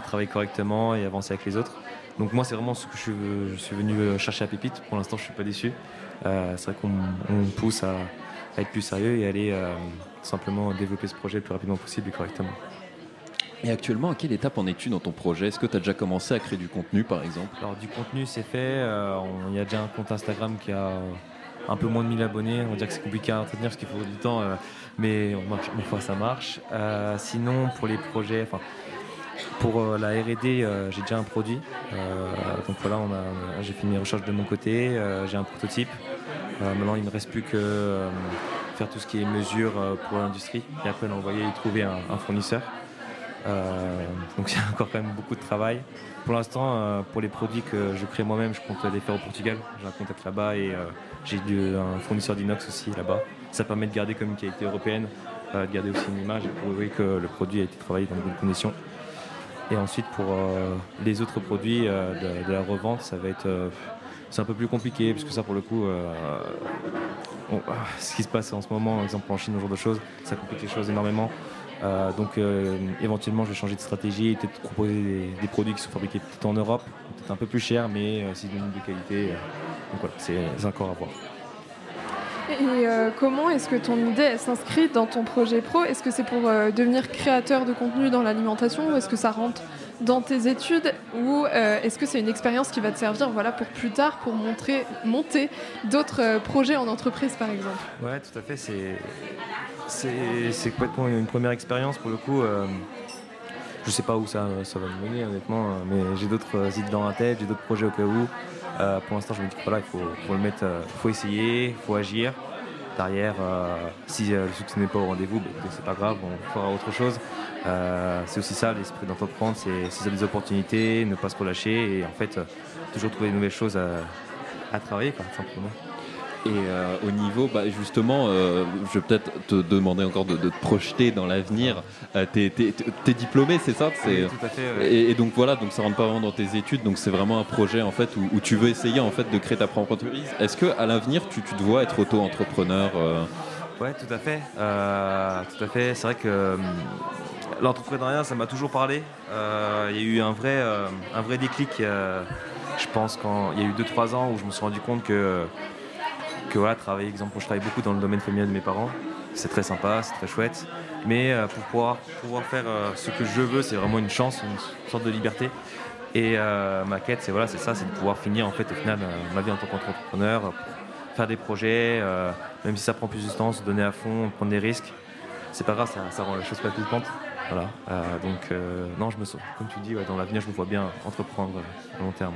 travailler correctement et avancer avec les autres. Donc moi, c'est vraiment ce que je suis, je suis venu euh, chercher à Pépite. Pour l'instant, je suis pas déçu. Euh, c'est vrai qu'on pousse à, à être plus sérieux et aller euh, simplement développer ce projet le plus rapidement possible et correctement. Et actuellement, à quelle étape en es-tu dans ton projet? Est-ce que tu as déjà commencé à créer du contenu, par exemple? Alors du contenu, c'est fait. Euh, Il y a déjà un compte Instagram qui a un peu moins de 1000 abonnés. On va dire que c'est compliqué à entretenir parce qu'il faut du temps, euh, mais on marche, une fois ça marche. Euh, sinon, pour les projets, enfin, pour euh, la R&D, euh, j'ai déjà un produit. Euh, donc voilà, j'ai fait mes recherches de mon côté. j'ai un prototype. Maintenant, il ne me reste plus que faire tout ce qui est mesure pour l'industrie et après l'envoyer et trouver un, fournisseur. Donc il y a encore quand même beaucoup de travail. Pour l'instant, pour les produits que je crée moi-même, je compte les faire au Portugal. J'ai un contact là-bas et j'ai un fournisseur d'inox aussi là-bas. Ça permet de garder comme une qualité européenne, de garder aussi une image et prouver que le produit a été travaillé dans de bonnes conditions. Et ensuite, pour euh, les autres produits euh, de, la revente, ça va être. euh, c'est un peu plus compliqué, parce que ça, pour le coup, on- ce qui se passe en ce moment, par exemple en Chine, ce genre de choses, ça complique les choses énormément. Donc éventuellement je vais changer de stratégie peut-être proposer des, produits qui sont fabriqués peut-être en Europe, peut-être un peu plus cher, mais c'est d'une de qualité. donc voilà, c'est encore à voir. Et euh, comment est-ce que ton idée s'inscrit dans ton projet pro? Est-ce que c'est pour euh, devenir créateur de contenu dans l'alimentation ou est-ce que ça rentre dans tes études ou euh, est-ce que c'est une expérience qui va te servir voilà, pour plus tard pour montrer, monter d'autres projets en entreprise par exemple? Ouais, tout à fait. C'est complètement une première expérience pour le coup. je sais pas où ça, ça va me mener honnêtement, euh, mais j'ai d'autres idées dans la tête, j'ai d'autres projets au cas où. Euh, pour l'instant, je me dis que voilà, il faut, le mettre, euh, faut essayer, il faut agir. Derrière, euh, si le succès n'est pas au rendez-vous, écoutez, c'est pas grave, on fera autre chose. C'est aussi ça l'esprit d'entreprendre, c'est saisir des opportunités, ne pas se relâcher et en fait toujours trouver de nouvelles choses à, travailler, simplement. Et euh, au niveau, bah, justement, euh, je vais peut-être te demander encore de, de te projeter dans l'avenir. Euh, t'es, t'es- t'es diplômé, c'est ça? C'est- tout à fait. ouais. et, et donc voilà, donc ça rentre pas vraiment dans tes études, donc c'est vraiment un projet en fait où, où tu veux essayer en fait de créer ta propre entreprise. Est-ce que à l'avenir tu, tu te vois être auto-entrepreneur Ouais, tout à fait. Tout à fait. C'est vrai que euh, l'entrepreneuriat, ça m'a toujours parlé. Il y a eu un vrai, un vrai déclic. je pense quand il y a eu 2-3 ans où je me suis rendu compte que, que voilà, travailler, exemple, je travaille beaucoup dans le domaine familial de mes parents. C'est très sympa, c'est très chouette. Mais euh, pour pouvoir, pouvoir faire euh, ce que je veux, c'est vraiment une chance, une sorte de liberté. Et euh, ma quête, c'est voilà, ça, c'est de pouvoir finir en fait au final ma vie en tant qu'entrepreneur, faire des projets, même si ça prend plus de temps, donner à fond, prendre des risques. C'est pas grave, ça, rend les choses palpitantes. Voilà. Euh, donc euh, non, je me sens, comme tu dis, dans l'avenir, je me vois bien entreprendre à long terme.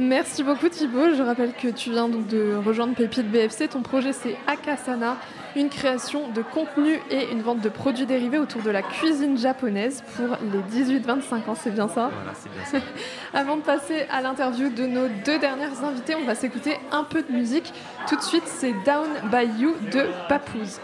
Merci beaucoup Thibaut. Je rappelle que tu viens donc de rejoindre Pépite BFC. Ton projet c'est Akasana, une création de contenu et une vente de produits dérivés autour de la cuisine japonaise pour les 18-25 ans, c'est bien ça? Voilà, c'est bien ça. Avant de passer à l'interview de nos deux dernières invités, on va s'écouter un peu de musique. Tout de suite, c'est Down by You de Papouze.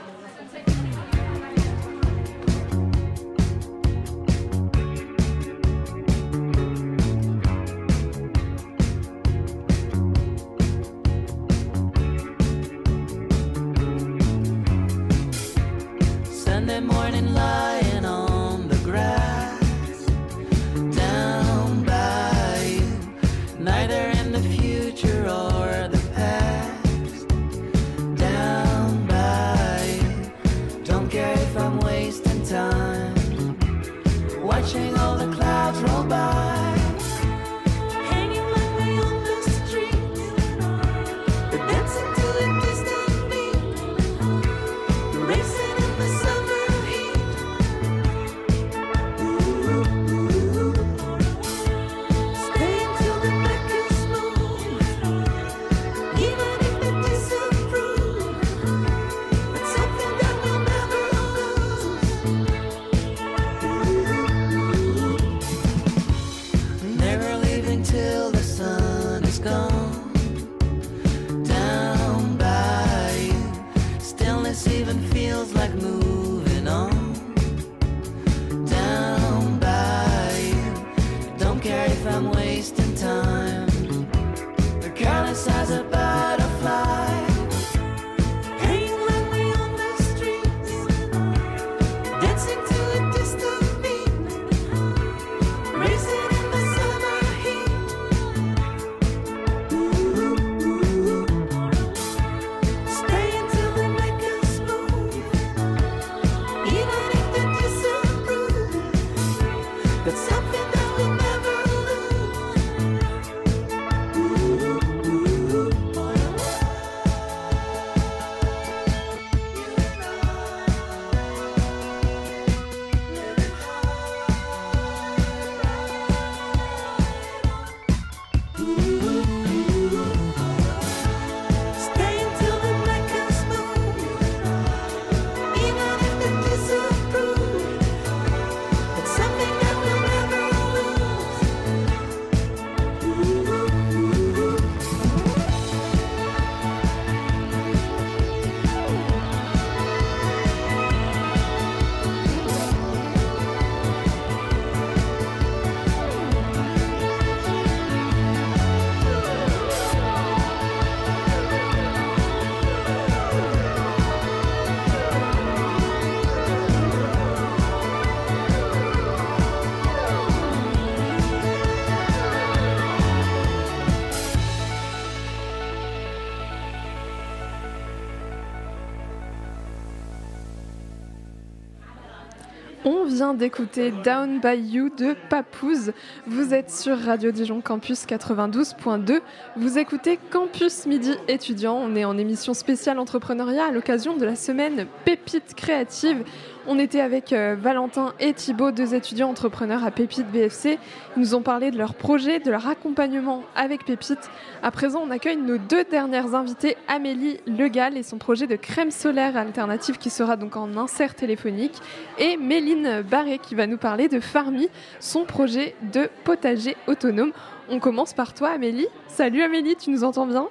D'écouter Down by You de Papouze. Vous êtes sur Radio Dijon Campus 92.2. Vous écoutez Campus Midi étudiant. On est en émission spéciale entrepreneuriat à l'occasion de la semaine Pépite créative. On était avec euh, Valentin et Thibaut, deux étudiants entrepreneurs à Pépite BFC. Ils nous ont parlé de leur projet, de leur accompagnement avec Pépite. À présent, on accueille nos deux dernières invitées, Amélie Legal et son projet de crème solaire alternative qui sera donc en insert téléphonique, et Méline Barré qui va nous parler de Farmi, son projet de potager autonome. On commence par toi, Amélie. Salut Amélie, tu nous entends bien?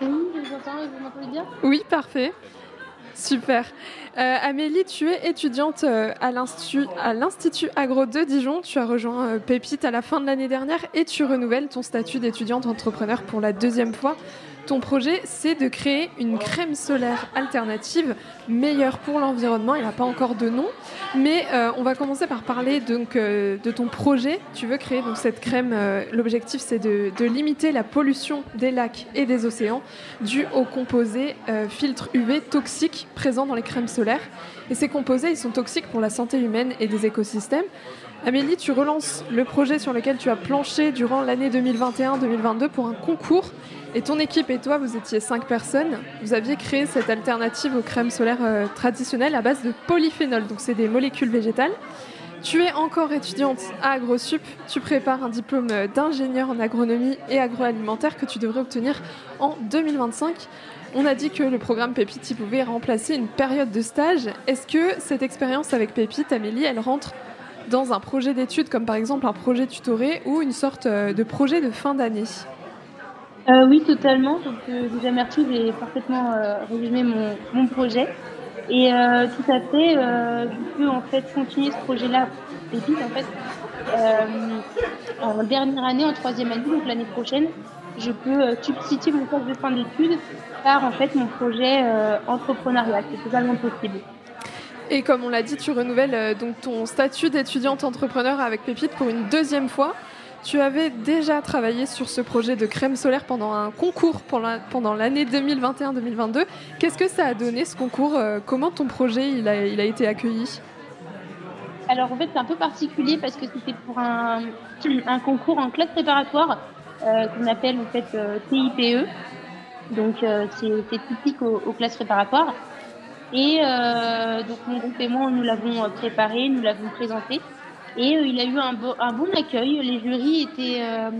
Oui, je vous entends et vous m'entendez bien? Oui, parfait. Super. Euh, Amélie, tu es étudiante euh, à l'Institut Agro de Dijon. Tu as rejoint euh, Pépite à la fin de l'année dernière et tu renouvelles ton statut d'étudiante entrepreneur pour la deuxième fois. Ton projet, c'est de créer une crème solaire alternative meilleure pour l'environnement. Il n'a pas encore de nom, mais euh, on va commencer par parler donc euh, de ton projet. Tu veux créer donc cette crème. euh, L'objectif, c'est de, limiter la pollution des lacs et des océans due aux composés filtres UV toxiques présents dans les crèmes solaires. Et ces composés, ils sont toxiques pour la santé humaine et des écosystèmes. Amélie, tu relances le projet sur lequel tu as planché durant l'année 2021-2022 pour un concours. Et ton équipe et toi, vous étiez cinq personnes. Vous aviez créé cette alternative aux crèmes solaires euh, traditionnelles à base de polyphénol. Donc, c'est des molécules végétales Tu es encore étudiante à AgroSup. Tu prépares un diplôme d'ingénieur en agronomie et agroalimentaire que tu devrais obtenir en 2025. On a dit que le programme Pépite pouvait remplacer une période de stage. Est-ce que cette expérience avec Pépite, Amélie, elle rentre dans un projet d'études comme par exemple un projet tutoré ou une sorte euh, de projet de fin d'année? Euh, oui, totalement. Donc, euh, déjà, merci, j'ai parfaitement euh, résumé mon, mon projet. Et euh, tout à fait, je peux en fait continuer ce projet-là Pépite, en fait, en dernière année, en troisième année, donc l'année prochaine, je peux substituer mon stage de fin d'études par en fait mon projet entrepreneurial. C'est totalement possible. Et comme on l'a dit, tu renouvelles donc ton statut d'étudiante entrepreneur avec Pépite pour une deuxième fois. Tu avais déjà travaillé sur ce projet de crème solaire pendant un concours pendant la- pendant l'année 2021-2022. Qu'est-ce que ça a donné ce concours Euh, Comment ton projet il a, il a été accueilli? Alors en fait c'est un peu particulier parce que c'était pour un, concours en classe préparatoire euh, qu'on appelle en fait euh, TIPE. Donc c'est typique aux, aux classes préparatoires. Et donc mon groupe et moi nous l'avons préparé, nous l'avons présenté et euh, il a eu un, bo- un bon accueil. Les jurys étaient euh,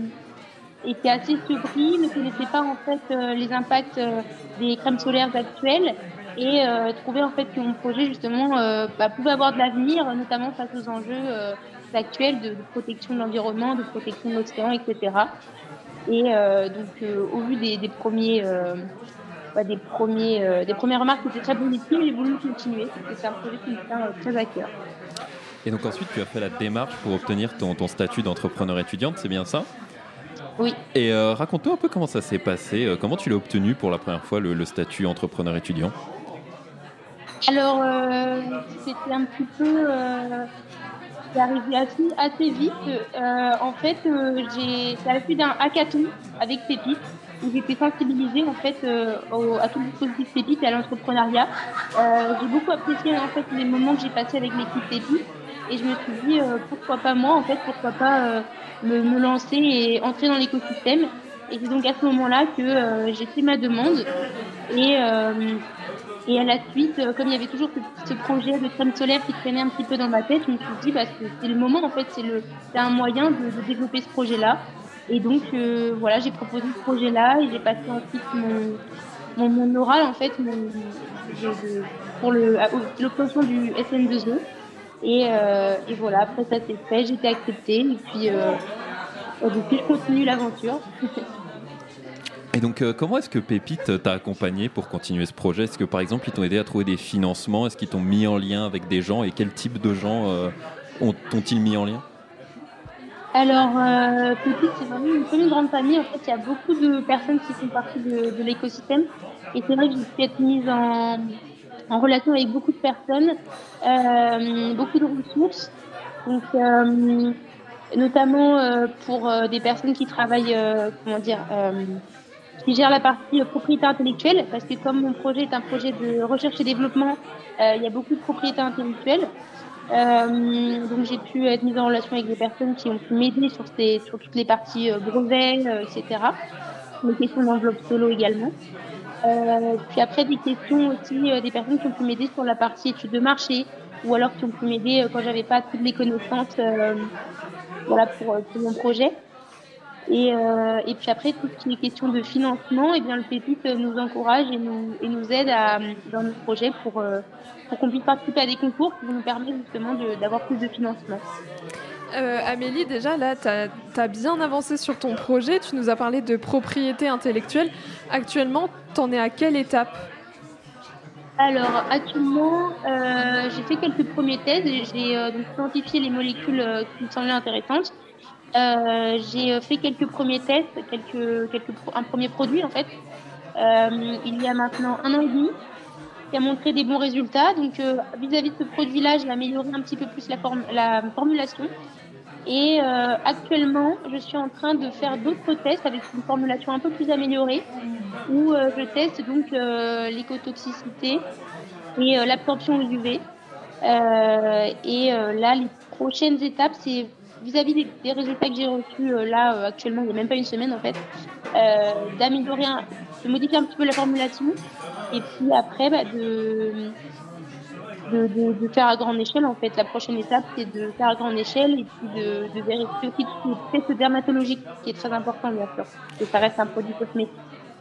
étaient assez surpris, ne connaissaient pas en fait euh, les impacts des crèmes solaires actuelles et trouver en fait que mon projet justement bah, pouvait avoir de l'avenir, notamment face aux enjeux actuels de, protection de l'environnement, de protection de l'océan, etc. Et donc au vu des, premiers bah, des premiers euh, des premières remarques qui étaient très positives, j'ai voulu continuer c'est un projet qui me tient très à cœur. Et donc ensuite, tu as fait la démarche pour obtenir ton, ton statut d'entrepreneur étudiante, c'est bien ça? Oui. Et euh, raconte-nous un peu comment ça s'est passé, euh, comment tu l'as obtenu pour la première fois, le, le statut entrepreneur étudiant? Alors, euh, c'était un petit peu. C'est arrivé assez, assez vite. En fait, j'ai, c'est à la suite d'un hackathon avec Pépite, où j'étais sensibilisée en fait euh, au- à tout le dispositif Pépite et à l'entrepreneuriat. Euh, j'ai beaucoup apprécié en fait les moments que j'ai passés avec l'équipe Pépite, et je me suis dit euh, pourquoi pas moi en fait, pourquoi pas euh, me, me lancer et entrer dans l'écosystème. Et c'est donc à ce moment-là que euh, j'ai fait ma demande et euh, et à la suite, euh, comme il y avait toujours ce, ce projet de crème solaire qui traînait un petit peu dans ma tête, je me suis dit, bah, c'est le moment, en fait, c'est un moyen de, de développer ce projet-là. Et donc, euh, voilà, j'ai proposé ce projet-là et j'ai passé ensuite mon, mon, mon oral, en fait, mon, de- pour l'obtention du SN2E. Et, euh, et voilà, après ça s'est fait, j'ai été acceptée et puis, euh, depuis, je continue l'aventure. Et donc, euh, comment est-ce que Pépite t'a accompagné pour continuer ce projet? Est-ce que, par exemple, ils t'ont aidé à trouver des financements? Est-ce qu'ils t'ont mis en lien avec des gens? Et quel type de gens euh, ont- t'ont-ils mis en lien? Alors, euh, Petite, c'est vraiment une, une grande famille. En fait, il y a beaucoup de personnes qui font partie de, de l'écosystème. Et c'est vrai que j'ai pu être mise en, en relation avec beaucoup de personnes, euh, beaucoup de ressources. Donc, euh, notamment euh, pour des personnes qui travaillent, comment dire, qui gèrent la partie propriété intellectuelle. Parce que comme mon projet est un projet de recherche et développement, il y a beaucoup de propriété intellectuelle. Donc j'ai pu être mise en relation avec des personnes qui ont pu m'aider sur, sur toutes les parties brevets, etc. Les questions d'enveloppe solo également. Euh, puis après des questions aussi euh, des personnes qui ont pu m'aider sur la partie études de marché ou alors qui ont pu m'aider euh, quand j'avais pas toutes les connaissances euh, voilà pour, mon projet. Et, puis après tout ce qui est question de financement, et bien le Pépite nous encourage et nous, et nous aide dans nos projets pour pour qu'on puisse participer à des concours qui vont nous permettre justement d'avoir plus de financement. Euh, Amélie, déjà là, tu as, bien avancé sur ton projet. Tu nous as parlé de propriété intellectuelle. Actuellement, t'en es à quelle étape? Alors actuellement, euh, j'ai fait quelques premiers tests. J'ai euh, identifié les molécules qui me semblaient intéressantes. J'ai fait quelques premiers tests, quelques, un premier produit en fait. Il y a maintenant un an et demi, qui a montré des bons résultats. Donc vis-à-vis de ce produit-là, j'ai amélioré un petit peu plus la formulation. Et euh, actuellement, je suis en train de faire d'autres tests avec une formulation un peu plus améliorée, où euh, je teste donc euh, l'écotoxicité et l'absorption UV. Euh, et là, les prochaines étapes, c'est vis-à-vis des, des résultats que j'ai reçus là actuellement, il n'y a même pas une semaine en fait, d'améliorer, un- de modifier un petit peu la formulation, et puis après bah, de de, de, de faire à grande échelle. En fait, la prochaine étape, c'est de faire à grande échelle et puis de, de vérifier aussi tous les tests dermatologiques, qui est très important, bien sûr, que ça reste un produit cosmétique.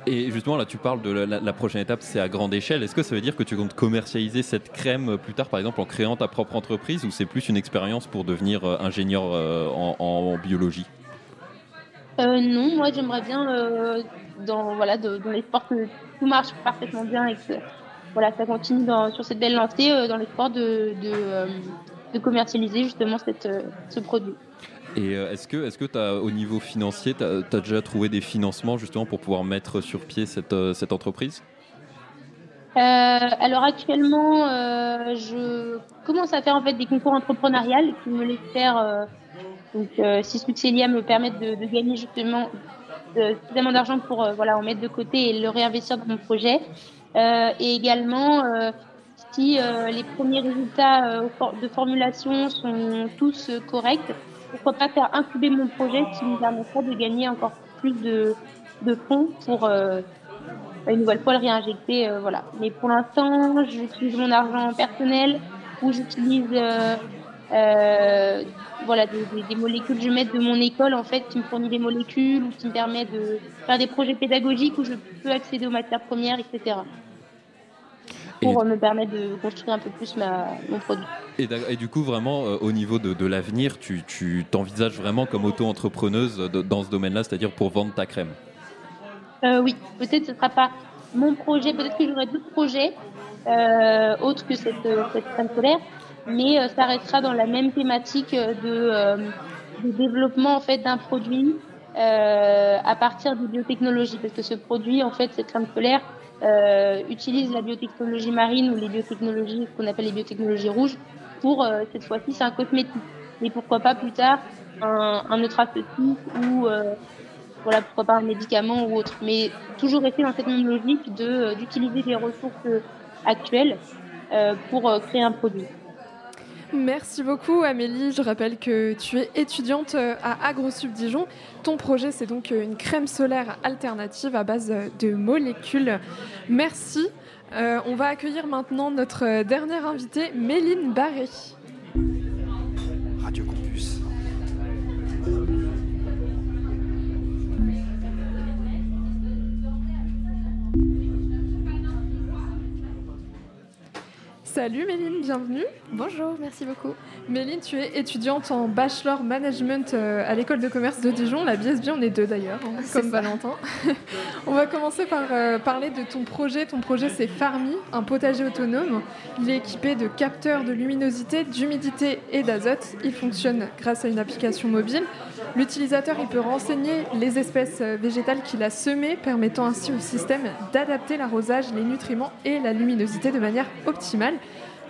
Et justement, là, tu parles de la, prochaine étape, c'est à grande échelle. Est-ce que ça veut dire que tu comptes commercialiser cette crème euh, plus tard, par exemple, en créant ta propre entreprise, ou c'est plus une expérience pour devenir euh, ingénieur euh, en, en biologie? Euh, non, moi j'aimerais bien, dans, voilà, de- dans l'espoir que tout marche parfaitement bien et que voilà, ça continue dans- sur cette belle lancée, euh, dans l'espoir de, de, euh, de commercialiser justement cette, euh, ce produit. Et est-ce que, est-ce que t'as, au niveau financier, tu as, déjà trouvé des financements justement pour pouvoir mettre sur pied cette, cette entreprise? Euh, alors actuellement, euh, je commence à faire en fait des concours entrepreneuriales qui me laissent faire. euh, donc, si Succélia me permettent de, de gagner justement suffisamment d'argent pour voilà en mettre de côté et le réinvestir dans mon projet. Euh, et également, euh, si euh, les premiers résultats de formulation sont tous corrects, pourquoi pas faire incuber mon projet qui me permettra de gagner encore plus de, fonds pour une nouvelle fois le réinjecter. voilà. Mais pour l'instant, j'utilise mon argent personnel ou j'utilise voilà, des, des- des molécules que je mets de mon école en fait qui me fournit des molécules ou qui me permet de faire des projets pédagogiques où je peux accéder aux matières premières, etc. Pour euh, me permettre de construire un peu plus ma, mon produit. et, du coup, vraiment, euh, au niveau de, de l'avenir, tu, t'envisages vraiment comme auto-entrepreneuse dans ce domaine-là, c'est-à-dire pour vendre ta crème? Euh, oui, peut-être ce ne sera pas mon projet, peut-être que j'aurai d'autres projets euh, autres que cette, cette crème solaire, mais euh, ça restera dans la même thématique euh, de, euh, de développement en fait d'un produit euh, à partir des biotechnologies, parce que ce produit, en fait, cette crème solaire utilise la biotechnologie marine ou les biotechnologies, ce qu'on appelle les biotechnologies rouges, pour cette fois-ci c'est un cosmétique. Mais pourquoi pas plus tard un, un ou voilà, pourquoi pas un médicament ou autre. Mais toujours rester dans cette même logique d'utiliser les ressources actuelles euh, pour créer un produit. Merci beaucoup Amélie. Je rappelle que tu es étudiante euh, à AgroSub Dijon. Ton projet, c'est donc euh, une crème solaire alternative à base euh, de molécules. Merci. On va accueillir maintenant notre dernière invitée, Méline Barré. Radio Campus. Salut Méline, bienvenue. Bonjour, merci beaucoup. Méline, tu es étudiante en Bachelor Management euh, à l'école de commerce de Dijon, la BSB, on est deux d'ailleurs, hein, comme ça. Valentin. on va commencer par euh, parler de ton projet. Ton projet c'est Farmi, un potager autonome. Il est équipé de capteurs de luminosité, d'humidité et d'azote. Il fonctionne grâce à une application mobile. L'utilisateur il peut renseigner les espèces euh, végétales qu'il a semées, permettant ainsi au système d'adapter l'arrosage, les nutriments et la luminosité de manière optimale.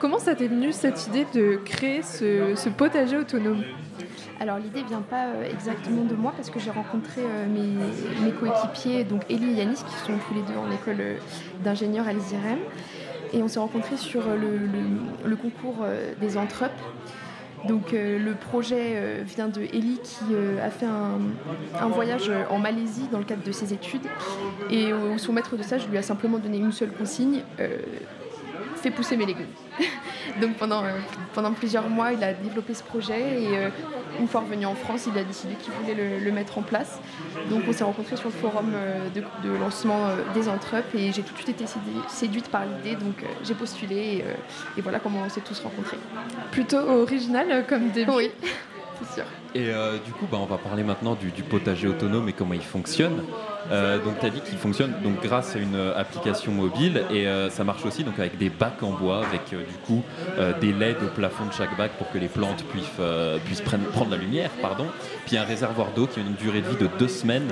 Comment ça t'est venu cette idée de créer ce, potager autonome? Alors l'idée vient pas euh, exactement de moi parce que j'ai rencontré euh, mes, coéquipiers, donc Elie et Yanis, qui sont tous les deux en école euh, d'ingénieur à l'ISIREM. Et on s'est rencontrés sur le, concours des Entrep. Donc le projet vient de Elie qui a fait un, un voyage en Malaisie dans le cadre de ses études. Et son maître de stage lui a simplement donné une seule consigne, fais pousser mes légumes. Donc pendant, euh, pendant plusieurs mois, il a développé ce projet et euh, une fois revenu en France, il a décidé qu'il voulait le, le mettre en place. Donc on s'est rencontrés sur le forum euh, de, de lancement des Entrep et j'ai tout de suite été sédu- séduite par l'idée, donc j'ai postulé et, et voilà comment on s'est tous rencontrés. Plutôt original comme début. Oui, Et euh, du coup, bah, on va parler maintenant du, potager autonome et comment il fonctionne. Euh, donc, tu as dit qu'il fonctionne donc, grâce à une euh, application mobile et ça marche aussi donc, avec des bacs en bois, avec du coup des LED au plafond de chaque bac pour que les plantes puissent, puissent prendre, prendre la lumière. Pardon. Puis un réservoir d'eau qui a une durée de vie de deux semaines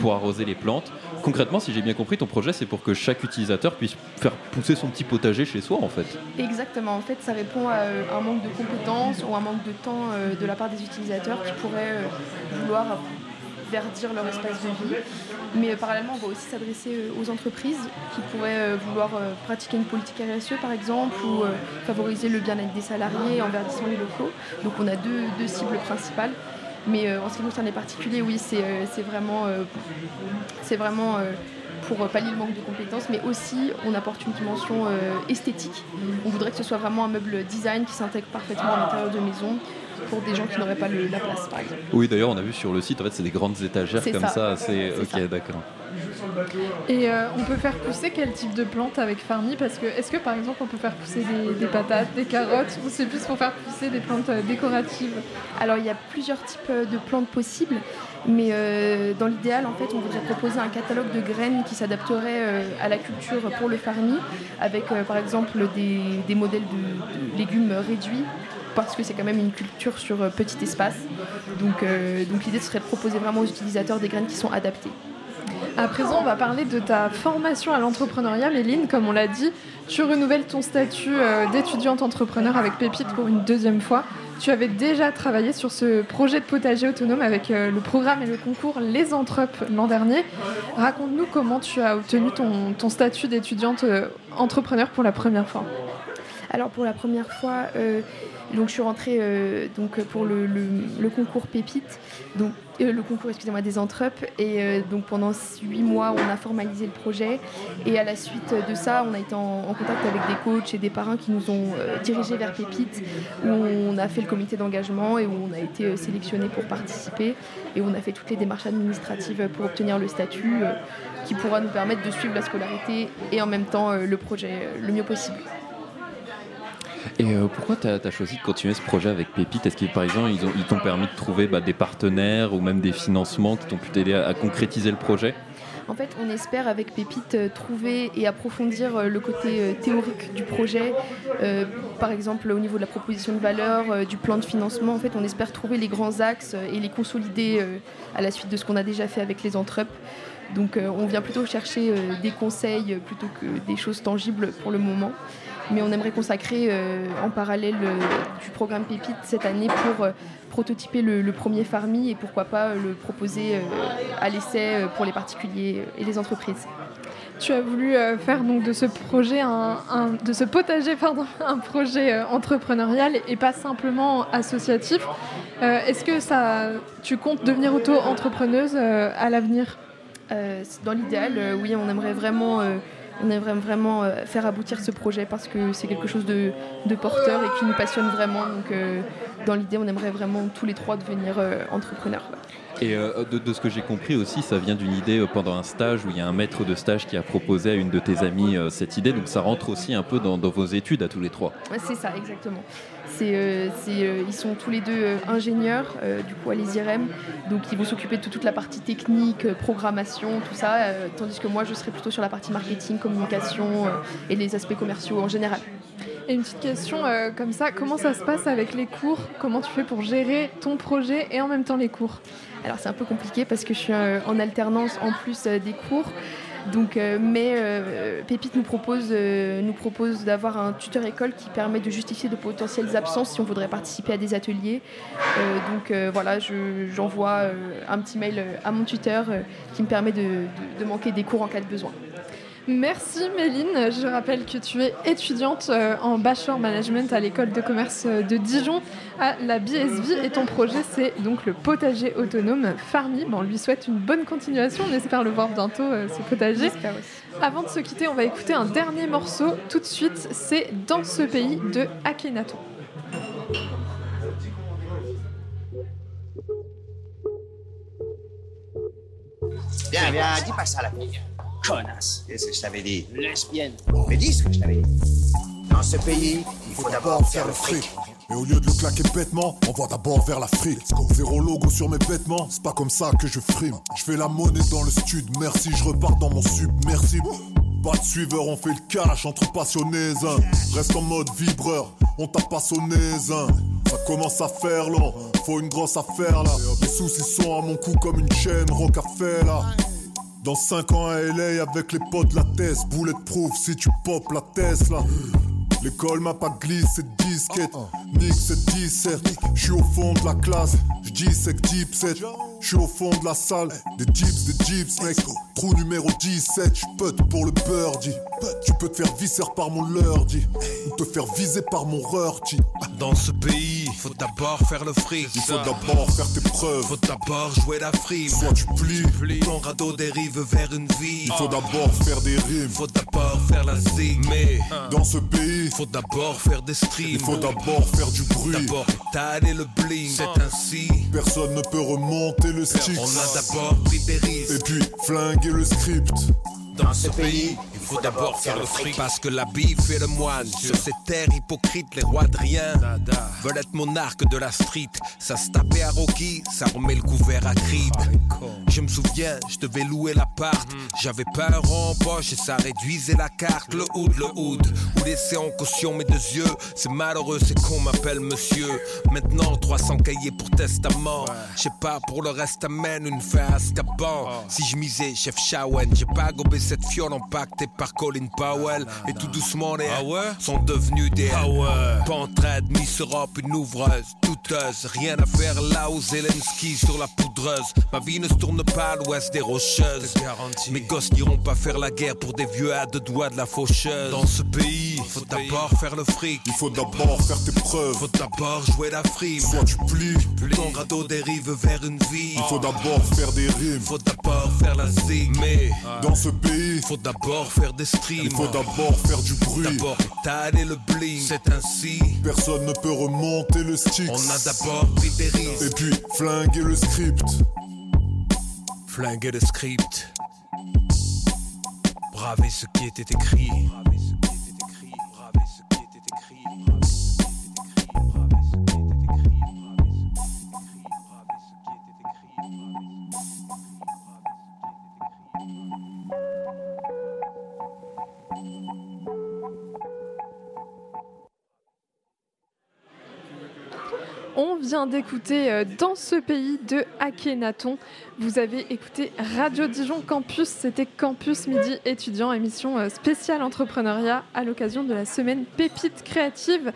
pour arroser les plantes. Concrètement, si j'ai bien compris, ton projet c'est pour que chaque utilisateur puisse faire pousser son petit potager chez soi en fait. Exactement, en fait ça répond à euh, un manque de compétences ou un manque de temps euh, de la part des utilisateurs qui pourraient euh, vouloir verdir leur espace de vie. Mais parallèlement, on va aussi s'adresser aux entreprises qui pourraient vouloir pratiquer une politique RSE par exemple ou favoriser le bien-être des salariés en verdissant les locaux. Donc on a deux cibles principales. Mais euh, en ce qui concerne les particuliers, oui, c'est euh, vraiment, euh, vraiment pour pallier le manque de compétences, mais aussi on apporte une dimension esthétique. On voudrait que ce soit vraiment un meuble design qui s'intègre parfaitement à l'intérieur de maison pour des gens qui n'auraient pas le- la place, par exemple. Oui, d'ailleurs, on a vu sur le site, en fait, c'est des grandes étagères comme ça. ça. C'est C'est ok, d'accord. Et euh, on peut faire pousser quel type de plante avec Farmi Parce que est-ce que par exemple on peut faire pousser des, des patates, des carottes, ou c'est plus pour faire pousser des plantes euh, décoratives? Alors il y a plusieurs types euh, de plantes possibles, mais euh, dans l'idéal en fait on voudrait proposer un catalogue de graines qui s'adapterait euh, à la culture pour le farmi, avec euh, par exemple des, des modèles de, de légumes réduits parce que c'est quand même une culture sur euh, petit espace. Donc, euh, l'idée serait de proposer vraiment aux utilisateurs des graines qui sont adaptées. À présent, on va parler de ta formation à l'entrepreneuriat, Méline. Comme on l'a dit, tu renouvelles ton statut euh, d'étudiante entrepreneur avec Pépite pour une deuxième fois. Tu avais déjà travaillé sur ce projet de potager autonome avec le programme et le concours Les Entrep l'an dernier. Raconte-nous comment tu as obtenu ton, ton statut d'étudiante entrepreneur pour la première fois. Alors pour la première fois, euh, donc je suis rentrée euh, donc pour le, concours Pépite, donc euh, le concours excusez-moi des Entrep et donc pendant huit mois on a formalisé le projet. Et à la suite de ça on a été en, contact avec des coachs et des parrains qui nous ont dirigés vers Pépite où on a fait le comité d'engagement et où on a été sélectionné pour participer. Et on a fait toutes les démarches administratives pour obtenir le statut qui pourra nous permettre de suivre la scolarité et en même temps le projet le mieux possible. Et euh, pourquoi tu as, choisi de continuer ce projet avec Pépite? Est-ce que par exemple ils ont- ils t'ont permis de trouver bah, des partenaires ou même des financements qui t'ont pu t'aider à, concrétiser le projet? En fait, on espère avec Pépite euh, trouver et approfondir euh, le côté théorique du projet. Par exemple, au niveau de la proposition de valeur, du plan de financement, en fait, on espère trouver les grands axes et les consolider à la suite de ce qu'on a déjà fait avec les Entrep. Donc, euh, on vient plutôt chercher euh, des conseils plutôt que des choses tangibles pour le moment. Mais on aimerait consacrer euh, en parallèle du programme Pépite cette année pour prototyper le, premier Farmi et pourquoi pas le proposer à l'essai pour les particuliers et les entreprises. Tu as voulu faire donc de ce projet, de ce potager, pardon, un projet entrepreneurial et pas simplement associatif. Est-ce que ça, tu comptes devenir auto-entrepreneuse à l'avenir? Dans l'idéal, euh, oui, on aimerait vraiment, euh, on euh, faire aboutir ce projet parce que c'est quelque chose de, porteur et qui nous passionne vraiment. Donc, euh, dans l'idée, on aimerait vraiment tous les trois devenir euh, entrepreneurs. Et euh, de, de ce que j'ai compris aussi, ça vient d'une idée euh, pendant un stage où il y a un maître de stage qui a proposé à une de tes amies euh, cette idée. Donc ça rentre aussi un peu dans, dans vos études à tous les trois. Ouais, C'est ça, exactement. C'est, euh, euh, ils sont tous les deux euh, ingénieurs, euh, du coup à l'ESIREM, donc ils vont s'occuper de toute la partie technique, euh, programmation, tout ça, euh, tandis que moi je serai plutôt sur la partie marketing, communication euh, et les aspects commerciaux en général. Et une petite question euh, comme ça, comment ça se passe avec les cours? Comment tu fais pour gérer ton projet et en même temps les cours? Alors c'est un peu compliqué parce que je suis euh, en alternance en plus euh, des cours. Donc, euh, mais Pépite nous propose, propose d'avoir un tuteur école qui permet de justifier de potentielles absences si on voudrait participer à des ateliers. Donc voilà, je- j'envoie un petit mail à mon tuteur qui me permet de manquer des cours en cas de besoin. Merci Méline, je rappelle que tu es étudiante euh, en Bachelor Management à l'école de commerce euh, de Dijon à la BSV et ton projet c'est donc le potager autonome Farmi. Bon, on lui souhaite une bonne continuation, on espère le voir bientôt euh, ce potager. Avant de se quitter, on va écouter un dernier morceau tout de suite, c'est Dans ce pays de Akhenaton. Viens, viens, dis pas ça à la fille. Connasse. Qu'est-ce que je t'avais dit Lesbienne. Mais dis ce que je t'avais dit. Dans ce pays, il faut d'abord faire le fric. Et au lieu de le claquer bêtement, on va d'abord vers l'Afrique. Zéro logo sur mes vêtements, c'est pas comme ça que je frime. Je fais la monnaie dans le stud, merci, je repars dans mon submersible. Pas de suiveur, on fait le cash entre passionnés. hein. Reste en mode vibreur, on t'a pas sonné. hein. Ça commence à faire long, faut une grosse affaire là. Les soucis sont à mon cou comme une chaîne Rocafella. Dans 5 ans à LA avec les potes la thèse Bulletproof si tu pop la Tesla. L'école m'a pas glissé de disquette. Nique cette 17 Je suis au fond de la classe. Je dis c'est que deep set Je suis au fond de la salle, des jeeps, des jeeps, mec. Trou numéro 17, je peux pour le birdie. Tu peux te faire visser par mon lurdy, ou te faire viser par mon rurty. Dans ce pays, faut d'abord faire le fric. Il faut d'abord faire tes preuves. Faut d'abord jouer la frime. Soit tu plies, Ton radeau dérive vers une vie. il faut d'abord faire des rimes. Faut d'abord faire la zig. Mais Dans ce pays, faut d'abord faire des streams. il faut d'abord faire du bruit. D'abord étaler le bling. C'est ainsi. Personne ne peut remonter le stick. On a d'abord pris des Et risques. puis flinguer le script. Dans ce pays, il faut d'abord faire le fric. Parce que la bif et le moine, sur ces terres hypocrites, les rois de rien veulent être monarques de la street. Ça se tapait à Rocky, ça remet le couvert à Creed. Je me souviens, je devais louer l'appart. J'avais pas un rond en poche et ça réduisait la carte. Le hood, le hood. Ou laisser en caution mes deux yeux. C'est malheureux, c'est qu'on m'appelle monsieur. Maintenant, 300 cahiers pour testament. Je sais pas, pour le reste, amène une fin à Scaban. Si je misais, chef Shawen, j'ai pas gobé cette fiole par Colin Powell. Et tout doucement, les sont devenus des en trade, Miss Europe, une ouvreuse, douteuse. Rien à faire là où Zelensky sur la poudreuse. Ma vie ne se tourne pas à l'ouest des rocheuses. Mes gosses n'iront pas faire la guerre pour des vieux à deux doigts de la faucheuse. Dans ce pays, faut d'abord faire le fric. Il faut d'abord faire tes preuves. Faut d'abord jouer la frime. Soit tu plies, Ton radeau dérive vers une vie. il faut d'abord faire des rimes. Faut d'abord faire la zig. Mais Dans ce pays, faut d'abord faire des streams. il faut d'abord faire du bruit. D'abord étaler le bling. C'est ainsi. Personne ne peut remonter le stick. On a d'abord pris des risques. Et puis flinguer le script. Flinguer le script. Braver ce qui était écrit. D'écouter euh, Dans ce pays de Akhenaton. Vous avez écouté Radio Dijon Campus, c'était Campus Midi étudiant, émission euh, spéciale entrepreneuriat à l'occasion de la semaine Pépite créative.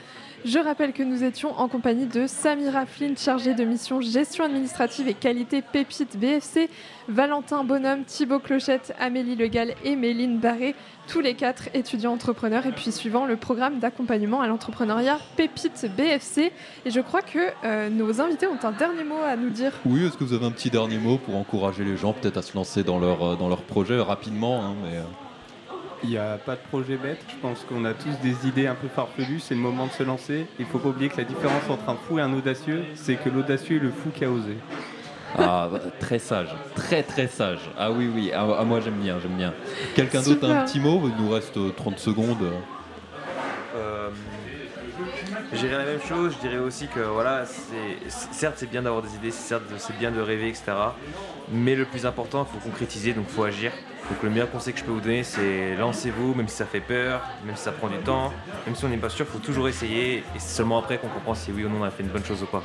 Je rappelle que nous étions en compagnie de Samira Flynn, chargée de mission gestion administrative et qualité Pépite BFC, Valentin Bonhomme, Thibaut Clochette, Amélie Legal et Méline Barré, tous les quatre étudiants entrepreneurs et puis suivant le programme d'accompagnement à l'entrepreneuriat Pépite BFC. Et je crois que euh, nos invités ont un dernier mot à nous dire. Oui, est-ce que vous avez un petit dernier mot pour encourager les gens peut-être à se lancer dans leur, euh, projet rapidement hein, euh, Il n'y a pas de projet bête. Je pense qu'on a tous des idées un peu farfelues. C'est le moment de se lancer. Il faut pas oublier que la différence entre un fou et un audacieux, c'est que l'audacieux est le fou qui a osé. Ah, très sage, très très sage. Ah oui, oui, ah, ah, moi j'aime bien, j'aime bien. Quelqu'un d'autre a un petit mot? Il nous reste euh, 30 secondes. Euh, je dirais la même chose, je dirais aussi que voilà, certes c'est bien d'avoir des idées, certes c'est bien de rêver, etc. Mais le plus important, il faut concrétiser, donc il faut agir. Donc le meilleur conseil que je peux vous donner, c'est lancez-vous, même si ça fait peur, même si ça prend du temps, même si on n'est pas sûr, il faut toujours essayer. Et c'est seulement après qu'on comprend si oui ou non on a fait une bonne chose ou pas.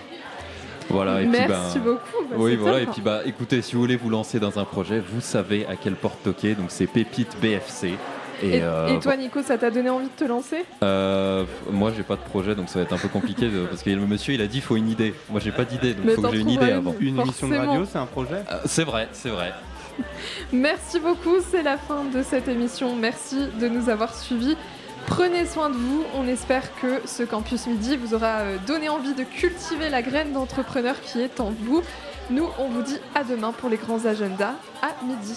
Voilà, et puis, Merci bah, beaucoup, bah, oui, voilà, top. et puis bah, écoutez, si vous voulez vous lancer dans un projet, vous savez à quelle porte toquer. Donc c'est Pépite BFC. Et, Et, euh, et toi, Nico, ça t'a donné envie de te lancer? Euh, moi, j'ai pas de projet, donc ça va être un peu compliqué de- parce que le monsieur, il a dit il faut une idée. Moi, j'ai pas d'idée, donc Mais il faut que j'ai une idée avant. une, émission de radio, c'est un projet? Euh, C'est vrai, c'est vrai. Merci beaucoup, c'est la fin de cette émission. Merci de nous avoir suivis. Prenez soin de vous. On espère que ce campus midi vous aura donné envie de cultiver la graine d'entrepreneur qui est en vous. Nous, on vous dit à demain pour les grands agendas à midi.